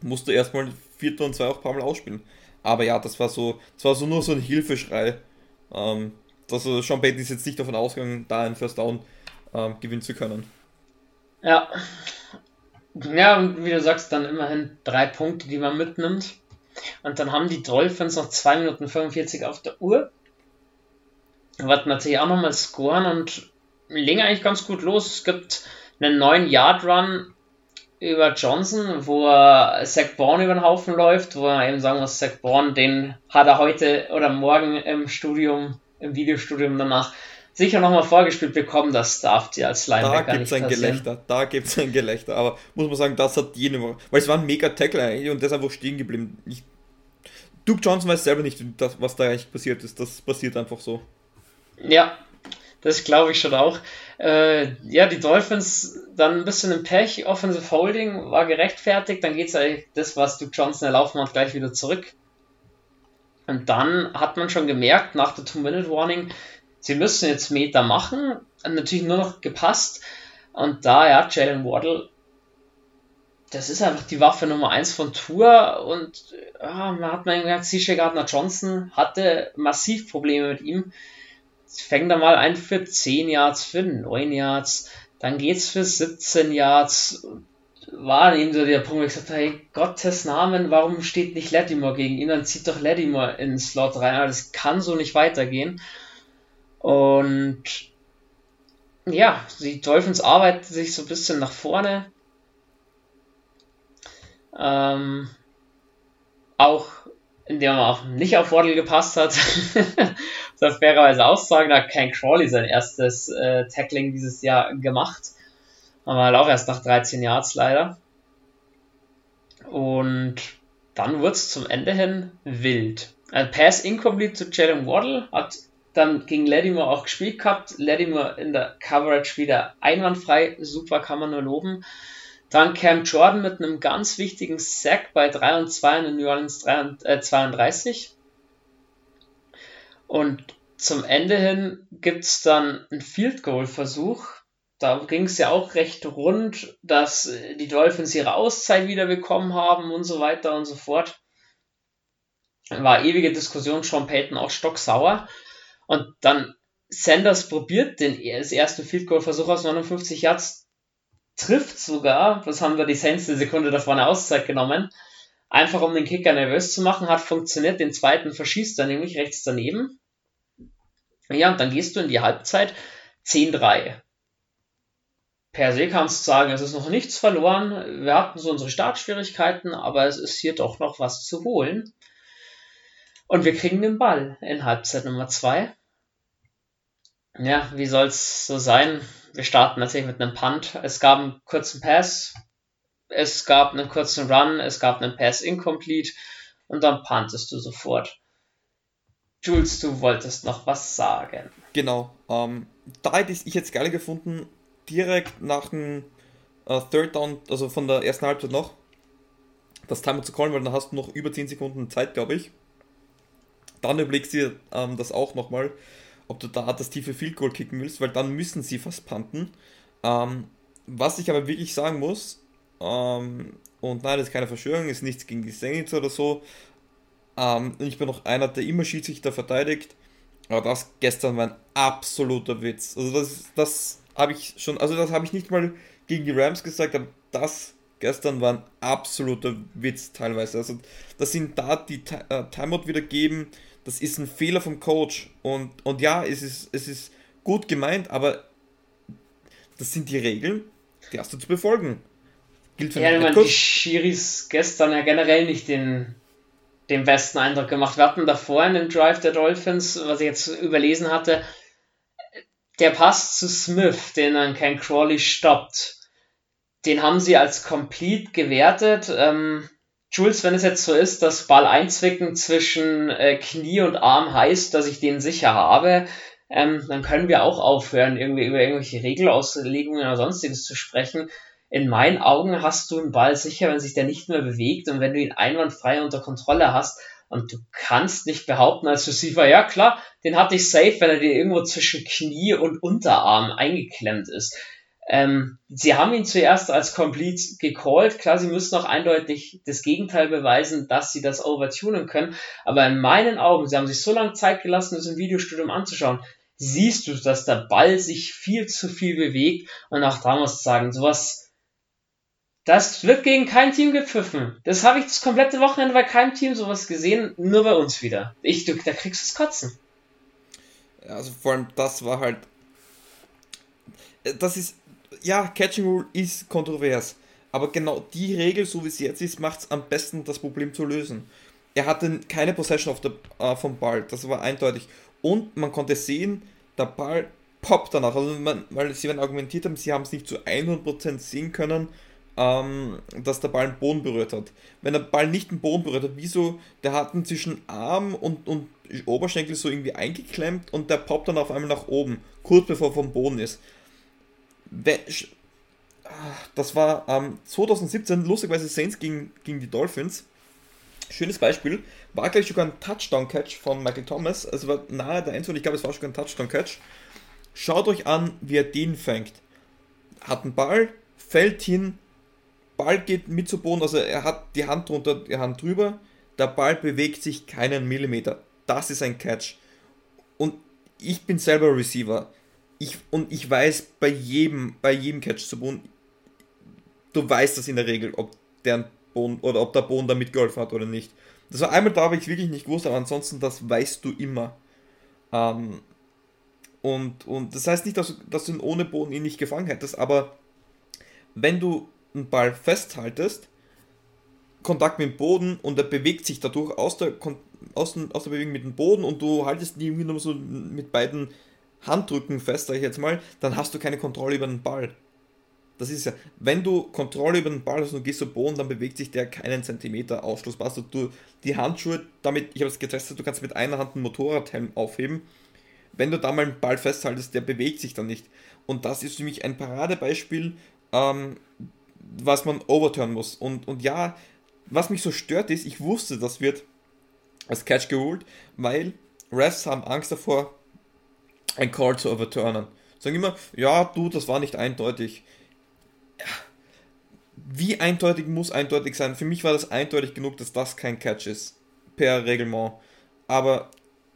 B: musst du erstmal 4 und 2 auch ein paar Mal ausspielen. Aber ja, das war so, das war so nur so ein Hilfeschrei. Ähm, also Sean Payton ist jetzt nicht davon ausgegangen, da einen First Down ähm, gewinnen zu können.
A: Ja. Ja, und wie du sagst, dann immerhin drei Punkte, die man mitnimmt. Und dann haben die Dolphins noch 2 Minuten 45 auf der Uhr. Wollten natürlich auch nochmal scoren und legen eigentlich ganz gut los. Es gibt einen 9-Yard-Run über Johnson, wo er Zach Bourne über den Haufen läuft, wo er eben sagen muss, Zach Bourne, den hat er heute oder morgen im Studium, im Videostudium danach sicher nochmal vorgespielt bekommen, das darf dir als
B: Linebacker Da gibt es ein passieren. Gelächter, da gibt es ein Gelächter, aber muss man sagen, das hat jene weil es war ein mega Tackle eigentlich und der ist einfach stehen geblieben. Ich, Duke Johnson weiß selber nicht, was da eigentlich passiert ist, das passiert einfach so.
A: Ja, das glaube ich schon auch. Äh, ja, die Dolphins dann ein bisschen im Pech, Offensive Holding war gerechtfertigt, dann geht es eigentlich das, was Duke Johnson erlaufen hat, gleich wieder zurück. Und dann hat man schon gemerkt, nach der Two-Minute-Warning, sie müssen jetzt Meter machen, natürlich nur noch gepasst. Und da, ja, Jalen Waddle, das ist einfach die Waffe Nummer 1 von Tour und ja, man hat man gemerkt, CJ Gardner Johnson hatte massiv Probleme mit ihm. Es fängt da mal ein für 10 Yards, für 9 Yards, dann geht's für 17 Yards. War eben so der Punkt, wo ich gesagt habe, hey, Gottes Namen, warum steht nicht Lattimore gegen ihn? Dann zieht doch Lattimore ins Slot rein. Aber das kann so nicht weitergehen. Und ja, die Dolphins arbeiten sich so ein bisschen nach vorne. Ähm, auch indem man auch nicht auf Waddle gepasst hat. das fairerweise aussagen, da hat Ken Crawley sein erstes äh, Tackling dieses Jahr gemacht. Aber halt auch erst nach 13 Yards leider. Und dann wurde es zum Ende hin wild. Ein Pass incomplete zu Jalen Waddle hat dann gegen Lattimore auch gespielt gehabt. Lattimore in der Coverage wieder einwandfrei. Super, kann man nur loben. Dann Cam Jordan mit einem ganz wichtigen Sack bei 3 und 2 in New Orleans 32. Äh, und zum Ende hin gibt es dann einen Field Goal Versuch. Da ging es ja auch recht rund, dass die Dolphins ihre Auszeit wieder bekommen haben und so weiter und so fort. War ewige Diskussion, Sean Payton auch stocksauer. Und dann Sanders probiert den das erste Field Goal Versuch aus 59 Yards, trifft sogar, das haben wir die eine Sekunde davor eine Auszeit genommen, einfach um den Kicker nervös zu machen, hat funktioniert, den zweiten verschießt er nämlich rechts daneben. Ja, und dann gehst du in die Halbzeit 10-3. Per se kannst du sagen, es ist noch nichts verloren. Wir hatten so unsere Startschwierigkeiten, aber es ist hier doch noch was zu holen. Und wir kriegen den Ball in Halbzeit Nummer 2. Ja, wie soll es so sein? Wir starten natürlich mit einem Punt. Es gab einen kurzen Pass, es gab einen kurzen Run, es gab einen Pass incomplete und dann puntest du sofort. Jules, du wolltest noch was sagen.
B: Genau. Ähm, da hätte ich jetzt geil gefunden, direkt nach dem äh, Third Down, also von der ersten Halbzeit noch, das Timer zu callen, weil dann hast du noch über 10 Sekunden Zeit, glaube ich dann überlegst du dir ähm, das auch nochmal, ob du da das tiefe Field Goal kicken willst, weil dann müssen sie fast punten. Ähm, was ich aber wirklich sagen muss, ähm, und nein, das ist keine Verschwörung, ist nichts gegen die Saints oder so. Ähm, ich bin noch einer, der immer Schiedsrichter verteidigt. Aber das gestern war ein absoluter Witz. Also das, das habe ich schon, also das habe ich nicht mal gegen die Rams gesagt, aber das gestern war ein absoluter Witz teilweise. Also dass sind da die äh, Timeout wieder geben, das ist ein Fehler vom Coach. Und, und ja, es ist, es ist gut gemeint, aber das sind die Regeln, die hast du zu befolgen.
A: Gilt für ja, ich die Schiris gestern ja generell nicht den, den besten Eindruck gemacht. Wir hatten davor in dem Drive der Dolphins, was ich jetzt überlesen hatte, der Pass zu Smith, den dann kein Crawley stoppt, den haben sie als complete gewertet. Ähm, Jules, wenn es jetzt so ist, dass Ball einzwicken zwischen äh, Knie und Arm heißt, dass ich den sicher habe, ähm, dann können wir auch aufhören, irgendwie über irgendwelche Regelauslegungen oder sonstiges zu sprechen. In meinen Augen hast du einen Ball sicher, wenn sich der nicht mehr bewegt und wenn du ihn einwandfrei unter Kontrolle hast. Und du kannst nicht behaupten als Receiver, ja klar, den hatte ich safe, wenn er dir irgendwo zwischen Knie und Unterarm eingeklemmt ist. Ähm, sie haben ihn zuerst als complete gecallt. Klar, sie müssen auch eindeutig das Gegenteil beweisen, dass sie das overtunen können. Aber in meinen Augen, sie haben sich so lange Zeit gelassen, das im Videostudium anzuschauen, siehst du, dass der Ball sich viel zu viel bewegt. Und auch da muss ich sagen, sowas, Das wird gegen kein Team gepfiffen. Das habe ich das komplette Wochenende bei keinem Team sowas gesehen, nur bei uns wieder. Ich, du, da kriegst du es kotzen.
B: Also vor allem das war halt. Das ist. Ja, Catching Rule ist kontrovers. Aber genau die Regel, so wie es jetzt ist, macht es am besten, das Problem zu lösen. Er hatte keine Possession auf der, äh, vom Ball, das war eindeutig. Und man konnte sehen, der Ball poppt danach. Also man, weil sie argumentiert haben, sie haben es nicht zu 100% sehen können, ähm, dass der Ball den Boden berührt hat. Wenn der Ball nicht den Boden berührt hat, wieso? Der hat ihn zwischen Arm und, und Oberschenkel so irgendwie eingeklemmt und der poppt dann auf einmal nach oben, kurz bevor er vom Boden ist. Das war ähm, 2017, lustigerweise Saints gegen, gegen die Dolphins. Schönes Beispiel. War gleich sogar ein Touchdown-Catch von Michael Thomas. Also war nahe der Endzone. Ich glaube, es war sogar ein Touchdown-Catch. Schaut euch an, wie er den fängt. Hat einen Ball, fällt hin, Ball geht mit zu Boden, also er hat die Hand drunter, die Hand drüber, der Ball bewegt sich keinen Millimeter. Das ist ein Catch. Und ich bin selber Receiver. Ich, und ich weiß bei jedem, bei jedem Catch zu Boden, du weißt das in der Regel, ob der Boden oder ob der Boden da mitgeholfen hat oder nicht. Das war einmal da, habe ich wirklich nicht gewusst, aber ansonsten, das weißt du immer. Ähm, und, und das heißt nicht, dass, dass du ihn ohne Boden ihn nicht gefangen hättest, aber wenn du einen Ball festhaltest, Kontakt mit dem Boden und er bewegt sich dadurch aus der, aus, aus der Bewegung mit dem Boden und du haltest ihn irgendwie nur so mit beiden Handrücken fest, sag ich jetzt mal, dann hast du keine Kontrolle über den Ball. Das ist ja, wenn du Kontrolle über den Ball hast und gehst zu Boden, dann bewegt sich der keinen Zentimeter Ausschluss. Also du die Handschuhe, damit, ich habe es getestet, du kannst mit einer Hand einen Motorradhelm aufheben. Wenn du da mal einen Ball festhaltest, der bewegt sich dann nicht. Und das ist für mich ein Paradebeispiel, ähm, was man overturn muss. Und, und ja, was mich so stört ist, ich wusste, das wird als Catch geholt, weil Refs haben Angst davor, ein Call zu overturnen. Sagen immer, ja, du, das war nicht eindeutig. Wie eindeutig muss eindeutig sein? Für mich war das eindeutig genug, dass das kein Catch ist. Per Reglement. Aber,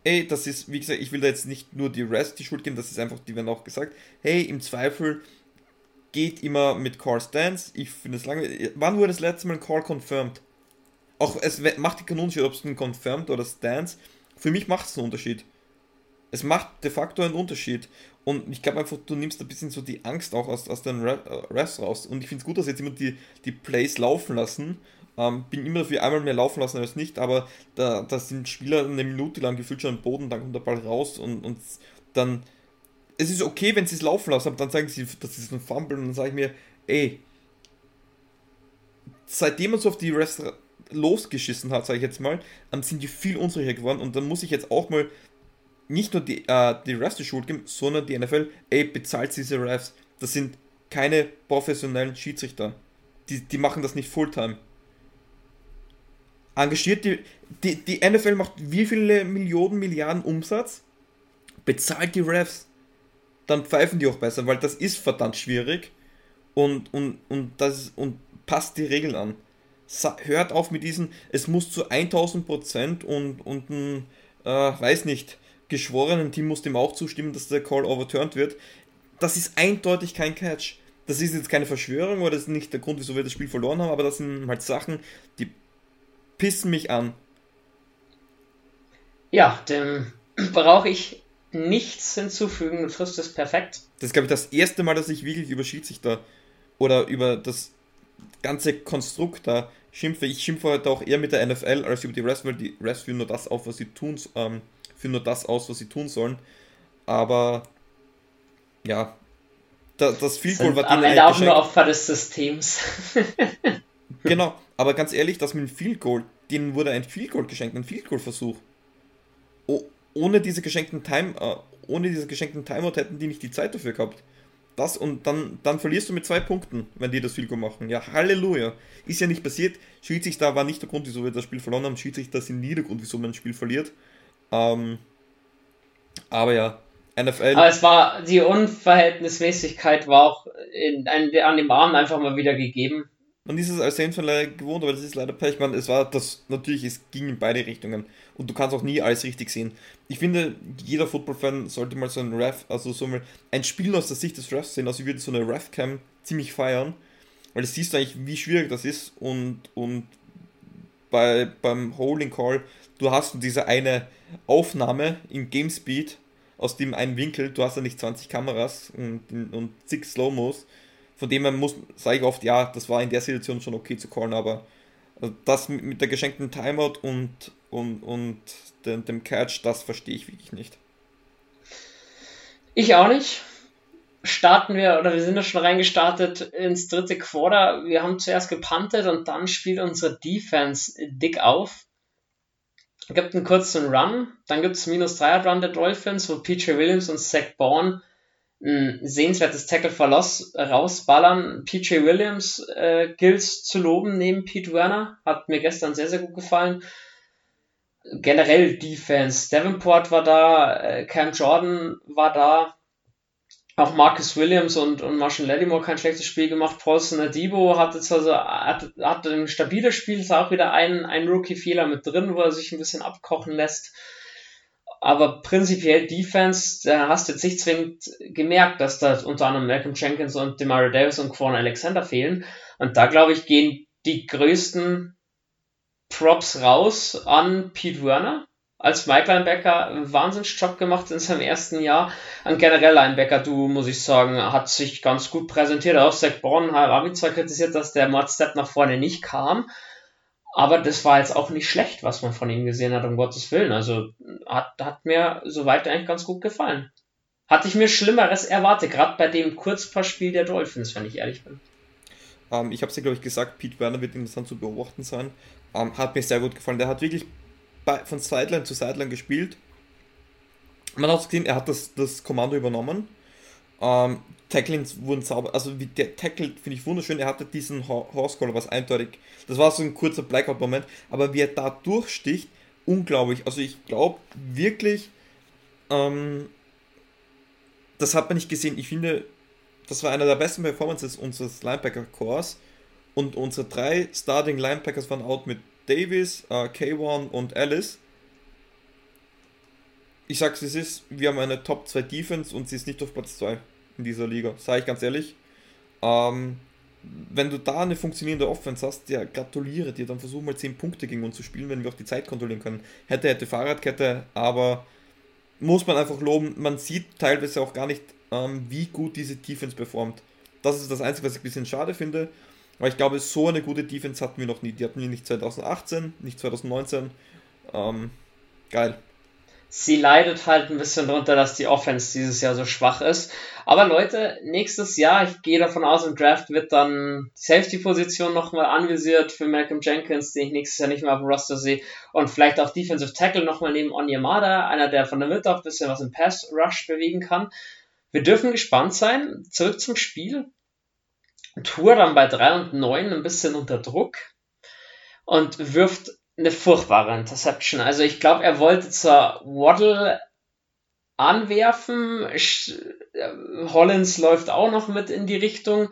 B: ey, das ist, wie gesagt, ich will da jetzt nicht nur die Rest die Schuld geben, das ist einfach, die werden auch gesagt, hey, im Zweifel geht immer mit Call Stance. Ich finde es lange. Wann wurde das letzte Mal ein Call confirmed? Auch es macht keinen Unterschied, ob es ein confirmed oder Stance. Für mich macht es einen Unterschied. Es macht de facto einen Unterschied. Und ich glaube einfach, du nimmst ein bisschen so die Angst auch aus, aus den Refs raus. Und ich finde es gut, dass jetzt immer die, die Plays laufen lassen. Ähm, bin immer dafür einmal mehr laufen lassen als nicht, aber da, da sind Spieler eine Minute lang gefühlt schon am Boden, dann kommt der Ball raus und, und dann es ist okay, wenn sie es laufen lassen, aber dann sagen sie, das ist ein Fumble und dann sage ich mir, ey, seitdem man so auf die Rest losgeschissen hat, sage ich jetzt mal, sind die viel unsicherer geworden und dann muss ich jetzt auch mal nicht nur die, äh, die Refs Schuld geben, sondern die NFL, ey, bezahlt diese Refs. Das sind keine professionellen Schiedsrichter. Die, die machen das nicht Fulltime. Engagiert die, die, die NFL macht wie viele Millionen, Milliarden Umsatz? Bezahlt die Refs dann pfeifen die auch besser, weil das ist verdammt schwierig und, und, und, das, und passt die Regeln an. Hört auf mit diesen, es muss zu 1000 Prozent und, und ein, äh, weiß nicht, geschworenen Team muss dem auch zustimmen, dass der Call overturned wird. Das ist eindeutig kein Catch. Das ist jetzt keine Verschwörung oder das ist nicht der Grund, wieso wir das Spiel verloren haben, aber das sind halt Sachen, die pissen mich an.
A: Ja, dem brauche ich nichts hinzufügen, du triffst es perfekt.
B: Das ist, glaube ich, das erste Mal, dass ich wirklich über Schiedsrichter oder über das ganze Konstrukt da schimpfe. Ich schimpfe heute auch eher mit der NFL als über die Refs, weil die Refs führen nur das auf, was sie tun, ähm, führen nur das aus, was sie tun sollen. Aber ja, da, das Field
A: Goal war am Ende auch nur Opfer des Systems.
B: genau, aber ganz ehrlich, das mit dem Field Goal, denen wurde ein Field Goal geschenkt, ein Field Goal Versuch. Oh, ohne diese geschenkten Time, äh, ohne diese geschenkten Timeout hätten die nicht die Zeit dafür gehabt. Das und dann, dann verlierst du mit zwei Punkten, wenn die das Field Goal machen. Ja, Halleluja. Ist ja nicht passiert. Schiedsrichter war nicht der Grund, wieso wir das Spiel verloren haben. Schiedsrichter sind nie der Grund, wieso man ein Spiel verliert. Ähm, aber ja,
A: NFL. Aber es war, die Unverhältnismäßigkeit war auch in, an dem Abend einfach mal wieder gegeben.
B: Man ist es als leider gewohnt, aber das ist leider Pech. Man, es war das, natürlich, es ging in beide Richtungen. Und du kannst auch nie alles richtig sehen. Ich finde, jeder Football-Fan sollte mal so ein Ref, also so mal ein Spiel aus der Sicht des Refs sehen. Also ich würde so eine Ref-Cam ziemlich feiern. weil du siehst eigentlich, wie schwierig das ist und, und bei, beim Holding Call, du hast diese eine Aufnahme im Game Speed aus dem einen Winkel, du hast ja nicht 20 Kameras und, und zig Slow-Mos, von dem man muss, sage ich oft, ja, das war in der Situation schon okay zu callen, aber das mit der geschenkten Timeout und, und, und dem, dem Catch, das verstehe ich wirklich nicht.
A: Ich auch nicht. Starten wir, oder wir sind ja schon reingestartet ins dritte Quarter. Wir haben zuerst gepantet und dann spielt unsere Defense dick auf. Gibt einen kurzen Run, dann gibt es minus 3 Run der Dolphins, wo PJ Williams und Zach Bourne ein sehenswertes Tackle verloss, rausballern. PJ Williams äh, gilt zu loben neben Pete Werner. Hat mir gestern sehr, sehr gut gefallen. Generell Defense. Davenport war da, äh, Cam Jordan war da. Auch Marcus Williams und, und Marshall Lattimore kein schlechtes Spiel gemacht. Paulson Adibo hatte zwar so, hat, hat ein stabiles Spiel, ist auch wieder ein, ein Rookie-Fehler mit drin, wo er sich ein bisschen abkochen lässt aber prinzipiell Defense, da hast du jetzt nicht zwingend gemerkt, dass da unter anderem Malcolm Jenkins und Demario Davis und Quan Alexander fehlen. Und da glaube ich, gehen die größten Props raus an Pete Werner. Als Mike Linebacker einen Wahnsinnsjob gemacht in seinem ersten Jahr. Ein generell Linebacker, du, muss ich sagen, hat sich ganz gut präsentiert. Auch Zach Braun habe ich zwar kritisiert, dass der Mod Step nach vorne nicht kam, aber das war jetzt auch nicht schlecht, was man von ihm gesehen hat, um Gottes Willen. Also hat, hat mir soweit eigentlich ganz gut gefallen. Hatte ich mir Schlimmeres erwartet, gerade bei dem Kurzpassspiel der Dolphins, wenn ich ehrlich bin.
B: Ähm, ich habe es ja, glaube ich, gesagt, Pete Werner wird interessant zu beobachten sein. Ähm, hat mir sehr gut gefallen. Der hat wirklich bei, von Sideline zu Sideline gespielt. Man hat gesehen, er hat das, das Kommando übernommen. Ähm, Tacklings wurden sauber, also wie der Tackle finde ich wunderschön. Er hatte diesen Horse Collar, was eindeutig, das war so ein kurzer Blackout-Moment, aber wie er da durchsticht, unglaublich. Also ich glaube wirklich, ähm, das hat man nicht gesehen. Ich finde, das war einer der besten Performances unseres Linebacker-Cores und unsere drei Starting Linebackers waren out mit Davis, äh, K1 und Alice. Ich sag's, es ist, wir haben eine Top 2 Defense und sie ist nicht auf Platz 2 in dieser Liga, sage ich ganz ehrlich. Ähm, wenn du da eine funktionierende Offense hast, ja, gratuliere dir, dann versuch mal 10 Punkte gegen uns zu spielen, wenn wir auch die Zeit kontrollieren können. Hätte, hätte Fahrradkette, aber muss man einfach loben, man sieht teilweise auch gar nicht, ähm, wie gut diese Defense performt. Das ist das Einzige, was ich ein bisschen schade finde, weil ich glaube, so eine gute Defense hatten wir noch nie. Die hatten wir nicht 2018, nicht 2019. Ähm, geil
A: sie leidet halt ein bisschen drunter, dass die Offense dieses Jahr so schwach ist. Aber Leute, nächstes Jahr, ich gehe davon aus, im Draft wird dann die Safety-Position nochmal anvisiert für Malcolm Jenkins, den ich nächstes Jahr nicht mehr auf dem Roster sehe. Und vielleicht auch Defensive Tackle nochmal neben Onyemada, einer, der von der Mitte auch ein bisschen was im Pass-Rush bewegen kann. Wir dürfen gespannt sein. Zurück zum Spiel. Tour dann bei 3 und 9 ein bisschen unter Druck und wirft eine furchtbare Interception. Also ich glaube, er wollte zur Waddle anwerfen. Äh, Hollins läuft auch noch mit in die Richtung.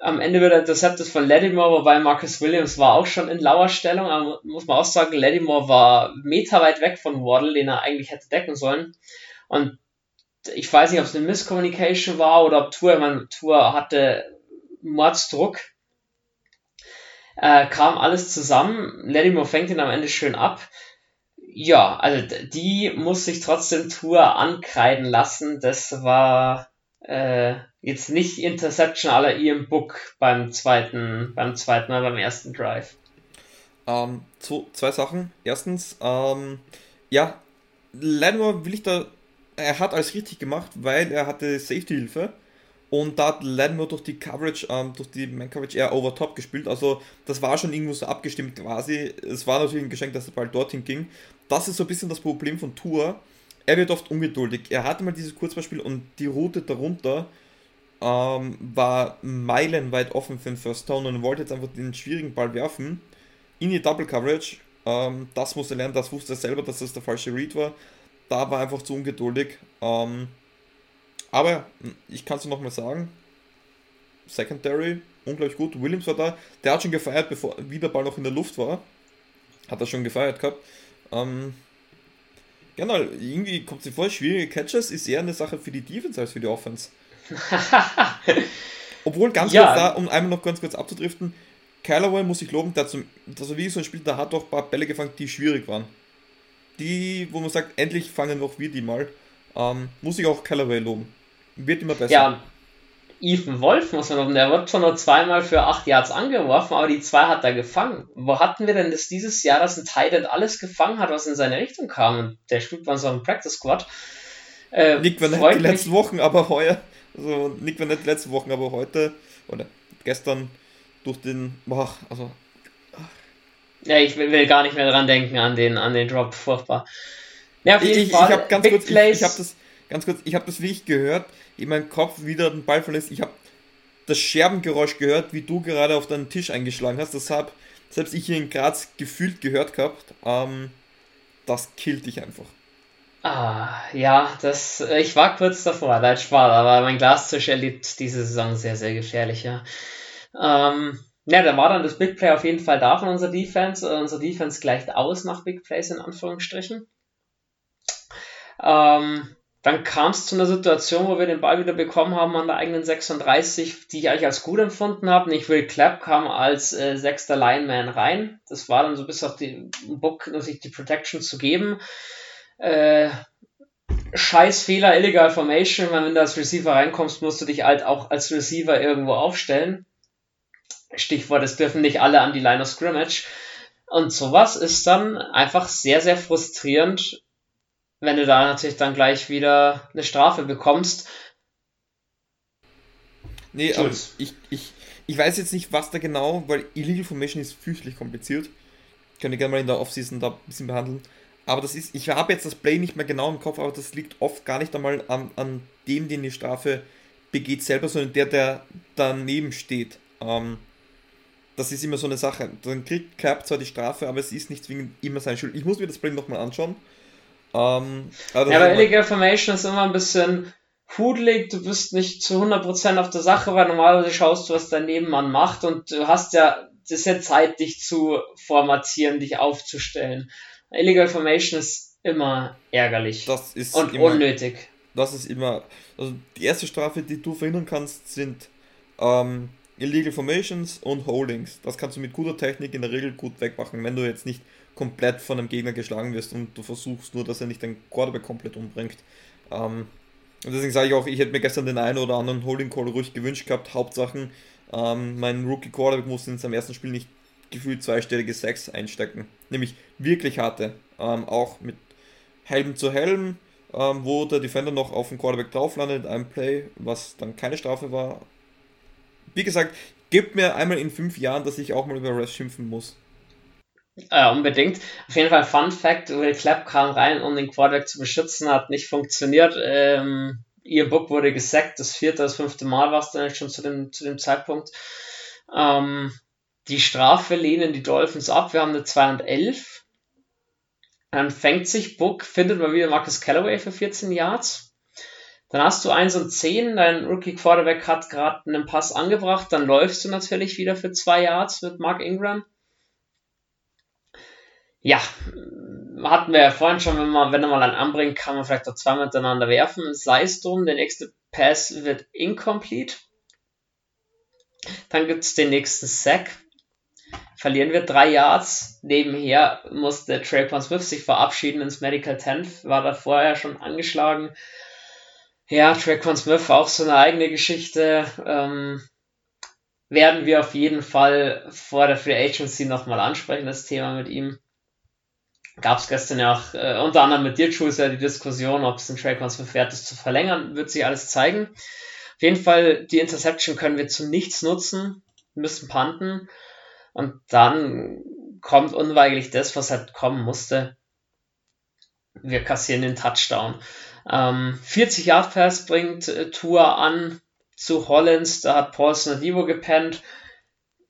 A: Am Ende wird er intercepted von Lattimore, wobei Marcus Williams war auch schon in lauer Stellung. Aber muss man auch sagen, Lattimore war Meter weit weg von Waddle, den er eigentlich hätte decken sollen. Und ich weiß nicht, ob es eine Misscommunication war oder ob Tour, ich meine, Tour hatte Mordsdruck äh, kam alles zusammen. Lattimore fängt ihn am Ende schön ab. Ja, also die muss sich trotzdem Tour ankreiden lassen. Das war äh, jetzt nicht Interception aller Ian Book beim zweiten, beim zweiten Mal, beim ersten Drive.
B: Ähm, zwei, zwei Sachen. Erstens, ähm, ja, Lattimore will ich da, er hat alles richtig gemacht, weil er hatte Safety-Hilfe und da hat Lattimore durch die Coverage, ähm, durch die Man-Coverage eher over top gespielt. Also das war schon irgendwo so abgestimmt quasi. Es war natürlich ein Geschenk, dass der Ball dorthin ging. Das ist so ein bisschen das Problem von Tour. Er wird oft ungeduldig. Er hatte mal dieses Kurzballspiel und die Route darunter ähm, war meilenweit offen für den First Down und wollte jetzt einfach den schwierigen Ball werfen in die Double Coverage. Ähm, das musste er lernen, das wusste er selber, dass das der falsche Read war. Da war er einfach zu ungeduldig. Ähm, aber ich kann es noch mal sagen, Secondary, unglaublich gut. Williams war da, der hat schon gefeiert, bevor wie der Ball noch in der Luft war. Hat er schon gefeiert gehabt. Ähm, genau, irgendwie kommt es vor, schwierige Catches ist eher eine Sache für die Defense als für die Offense. Obwohl, ganz ja. kurz da, um einmal noch ganz kurz abzudriften, Callaway muss ich loben, dass er wie so ein Spiel, da hat doch ein paar Bälle gefangen, die schwierig waren. Die, wo man sagt, endlich fangen noch wir die mal. Ähm, muss ich auch Callaway loben. Wird immer besser.
A: Ja, Ethan Wolf muss man loben. Der wird schon nur zweimal für 8 Yards angeworfen, aber die zwei hat er gefangen. Wo hatten wir denn das dieses Jahr, dass ein Titan alles gefangen hat, was in seine Richtung kam? Und der spielt bei unserem Practice Squad.
B: Äh, Nick war nicht die letzten Wochen, aber heuer. Also Nick war nicht die letzten Wochen, aber heute oder gestern durch den. Boah, also.
A: Ja, ich will, will, gar nicht mehr dran denken an den, an den Drop, furchtbar.
B: Ja, auf jeden ich, Fall. Ich, habe ganz Big kurz, Plays. ich, ich habe das ganz kurz, ich habe das wie ich gehört, in meinem Kopf wieder den Ball verlässt. Ich habe das Scherbengeräusch gehört, wie du gerade auf deinen Tisch eingeschlagen hast. Das habe selbst ich hier in Graz gefühlt gehört gehabt. Ähm, das killt dich einfach.
A: Ah, ja, das, ich war kurz davor, leid Spaß, aber mein Glastisch erlebt diese Saison sehr, sehr gefährlich, ja. Ähm, ja, da war dann das Big Play auf jeden Fall da von unserer Defense. Uh, unsere Defense gleicht aus nach Big Plays in Anführungsstrichen. Ähm, dann kam es zu einer Situation, wo wir den Ball wieder bekommen haben an der eigenen 36, die ich eigentlich als gut empfunden habe. Nicht Will Clapp kam als äh, sechster Lineman rein. Das war dann so bis auf den Book, sich die Protection zu geben. Äh, scheiß Fehler, Illegal Formation, wenn du als Receiver reinkommst, musst du dich halt auch als Receiver irgendwo aufstellen. Stichwort, es dürfen nicht alle an die Line of Scrimmage. Und sowas ist dann einfach sehr, sehr frustrierend, wenn du da natürlich dann gleich wieder eine Strafe bekommst.
B: Nee, aber ich, ich, ich weiß jetzt nicht, was da genau, weil Illegal Formation ist fürchterlich kompliziert. Könnt ihr gerne mal in der Offseason da ein bisschen behandeln. Aber das ist, ich habe jetzt das Play nicht mehr genau im Kopf, aber das liegt oft gar nicht einmal an, an dem, den die Strafe begeht selber, sondern der, der daneben steht. Ähm, das ist immer so eine Sache. Dann kriegt Cap zwar die Strafe, aber es ist nicht zwingend immer seine Schuld. Ich muss mir das Play nochmal anschauen.
A: Ähm, aber ja, aber Illegal Formation ist immer ein bisschen hudelig, du bist nicht zu 100% auf der Sache, weil normalerweise schaust du, was dein Nebenmann macht und du hast ja, das ist ja Zeit, dich zu formatieren, dich aufzustellen. Illegal Formation ist immer ärgerlich
B: das ist
A: und
B: immer,
A: unnötig.
B: Das ist immer, also die erste Strafe, die du verhindern kannst, sind ähm, Illegal Formations und Holdings. Das kannst du mit guter Technik in der Regel gut wegmachen, wenn du jetzt nicht komplett von einem Gegner geschlagen wirst und du versuchst nur, dass er nicht den Quarterback komplett umbringt. Ähm, und deswegen sage ich auch, ich hätte mir gestern den einen oder anderen Holding Call ruhig gewünscht gehabt. Hauptsachen, ähm, mein Rookie Quarterback musste in seinem ersten Spiel nicht gefühlt zweistellige Sex einstecken. Nämlich wirklich harte. Ähm, auch mit Helm zu Helm, ähm, wo der Defender noch auf dem Quarterback drauf landet in einem Play, was dann keine Strafe war. Wie gesagt, gibt mir einmal in fünf Jahren, dass ich auch mal über Rest schimpfen muss.
A: Äh, unbedingt. Auf jeden Fall Fun Fact, Will Clapp kam rein, um den Quarterback zu beschützen, hat nicht funktioniert. Ähm, ihr Book wurde gesackt, das vierte, das fünfte Mal war es dann schon zu dem, zu dem Zeitpunkt. Ähm, die Strafe lehnen die Dolphins ab. Wir haben eine 2 und 11. Dann fängt sich Book, findet mal wieder Marcus Callaway für 14 Yards. Dann hast du 1 und 10, dein Rookie Quarterback hat gerade einen Pass angebracht, dann läufst du natürlich wieder für 2 Yards mit Mark Ingram. Ja, hatten wir ja vorhin schon, wenn man, wenn er mal einen anbringt, kann man vielleicht auch zwei miteinander werfen. Sei es drum, der nächste Pass wird incomplete. Dann gibt es den nächsten Sack verlieren wir drei Yards. Nebenher musste Traquan Smith sich verabschieden ins Medical 10, war da vorher schon angeschlagen. Ja, Traquan Smith auch so eine eigene Geschichte. Ähm, werden wir auf jeden Fall vor der Free Agency nochmal ansprechen, das Thema mit ihm. Gab es gestern ja auch äh, unter anderem mit dir, Jules, ja die Diskussion, ob es ein Traquan Smith wert ist zu verlängern, wird sich alles zeigen. Auf jeden Fall, die Interception können wir zu nichts nutzen, müssen panten. Und dann kommt unweigerlich das, was halt kommen musste. Wir kassieren den Touchdown. Ähm, 40 Yard Pass bringt äh, Tour an zu Hollins. Da hat Paul Snadivo gepennt.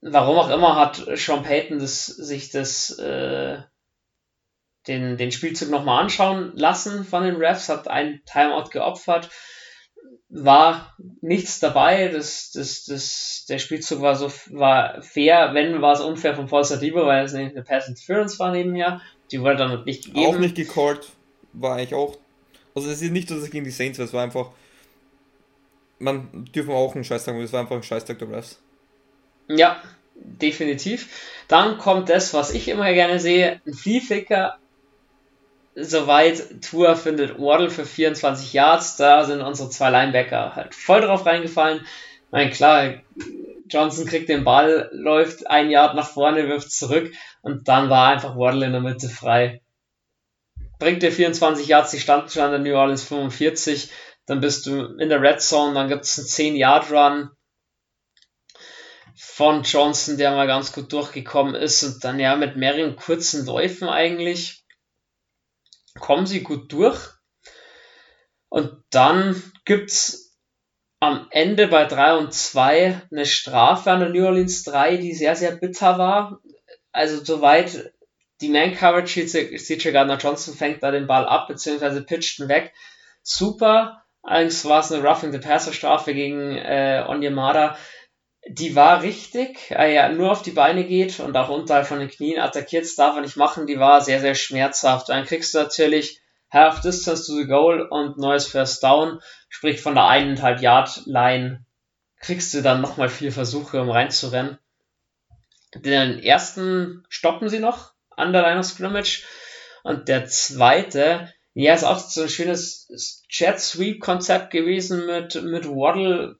A: Warum auch immer hat Sean Payton das, sich das, äh, den, den Spielzug nochmal anschauen lassen von den Refs, hat ein Timeout geopfert war nichts dabei. Das, das, das, der Spielzug war so war fair. Wenn war es unfair von Paul Sadiba, weil es eine Pass Interference war nebenher. Die wurde dann nicht gegeben.
B: Auch nicht gecallt. War eigentlich auch. Also es ist nicht, dass es gegen die Saints war, es war einfach. man dürfen auch einen Scheiß sagen, es war einfach ein Scheißtag der Refs.
A: Ja, definitiv. Dann kommt das, was ich immer gerne sehe, ein Flieflicker. Soweit Tour findet Waddle für 24 Yards, da sind unsere zwei Linebacker halt voll drauf reingefallen. Nein, klar, Johnson kriegt den Ball, läuft ein Yard nach vorne, wirft zurück und dann war einfach Waddle in der Mitte frei. Bringt dir 24 Yards, die standen schon an der New Orleans 45, dann bist du in der Red Zone, dann gibt es einen 10-Yard-Run von Johnson, der mal ganz gut durchgekommen ist und dann ja mit mehreren kurzen Läufen eigentlich kommen sie gut durch. Und dann gibt's am Ende bei 3 und 2 eine Strafe an der New Orleans 3, die sehr, sehr bitter war. Also soweit die Man Coverage, CJ Gardner Johnson fängt da den Ball ab, beziehungsweise pitcht ihn weg. Super. Allerdings war es eine Roughing the Passer Strafe gegen äh, Onyemada die war richtig, äh, ja, nur auf die Beine geht und auch unterhalb von den Knien attackiert, das darf er nicht machen, die war sehr, sehr schmerzhaft. Dann kriegst du natürlich Half Distance to the Goal und neues First Down, sprich von der eineinhalb Yard Line kriegst du dann nochmal vier Versuche, um reinzurennen. Den ersten stoppen sie noch an der Line of Scrimmage und der zweite, ja, ist auch so ein schönes Jet Sweep Konzept gewesen mit, mit Waddle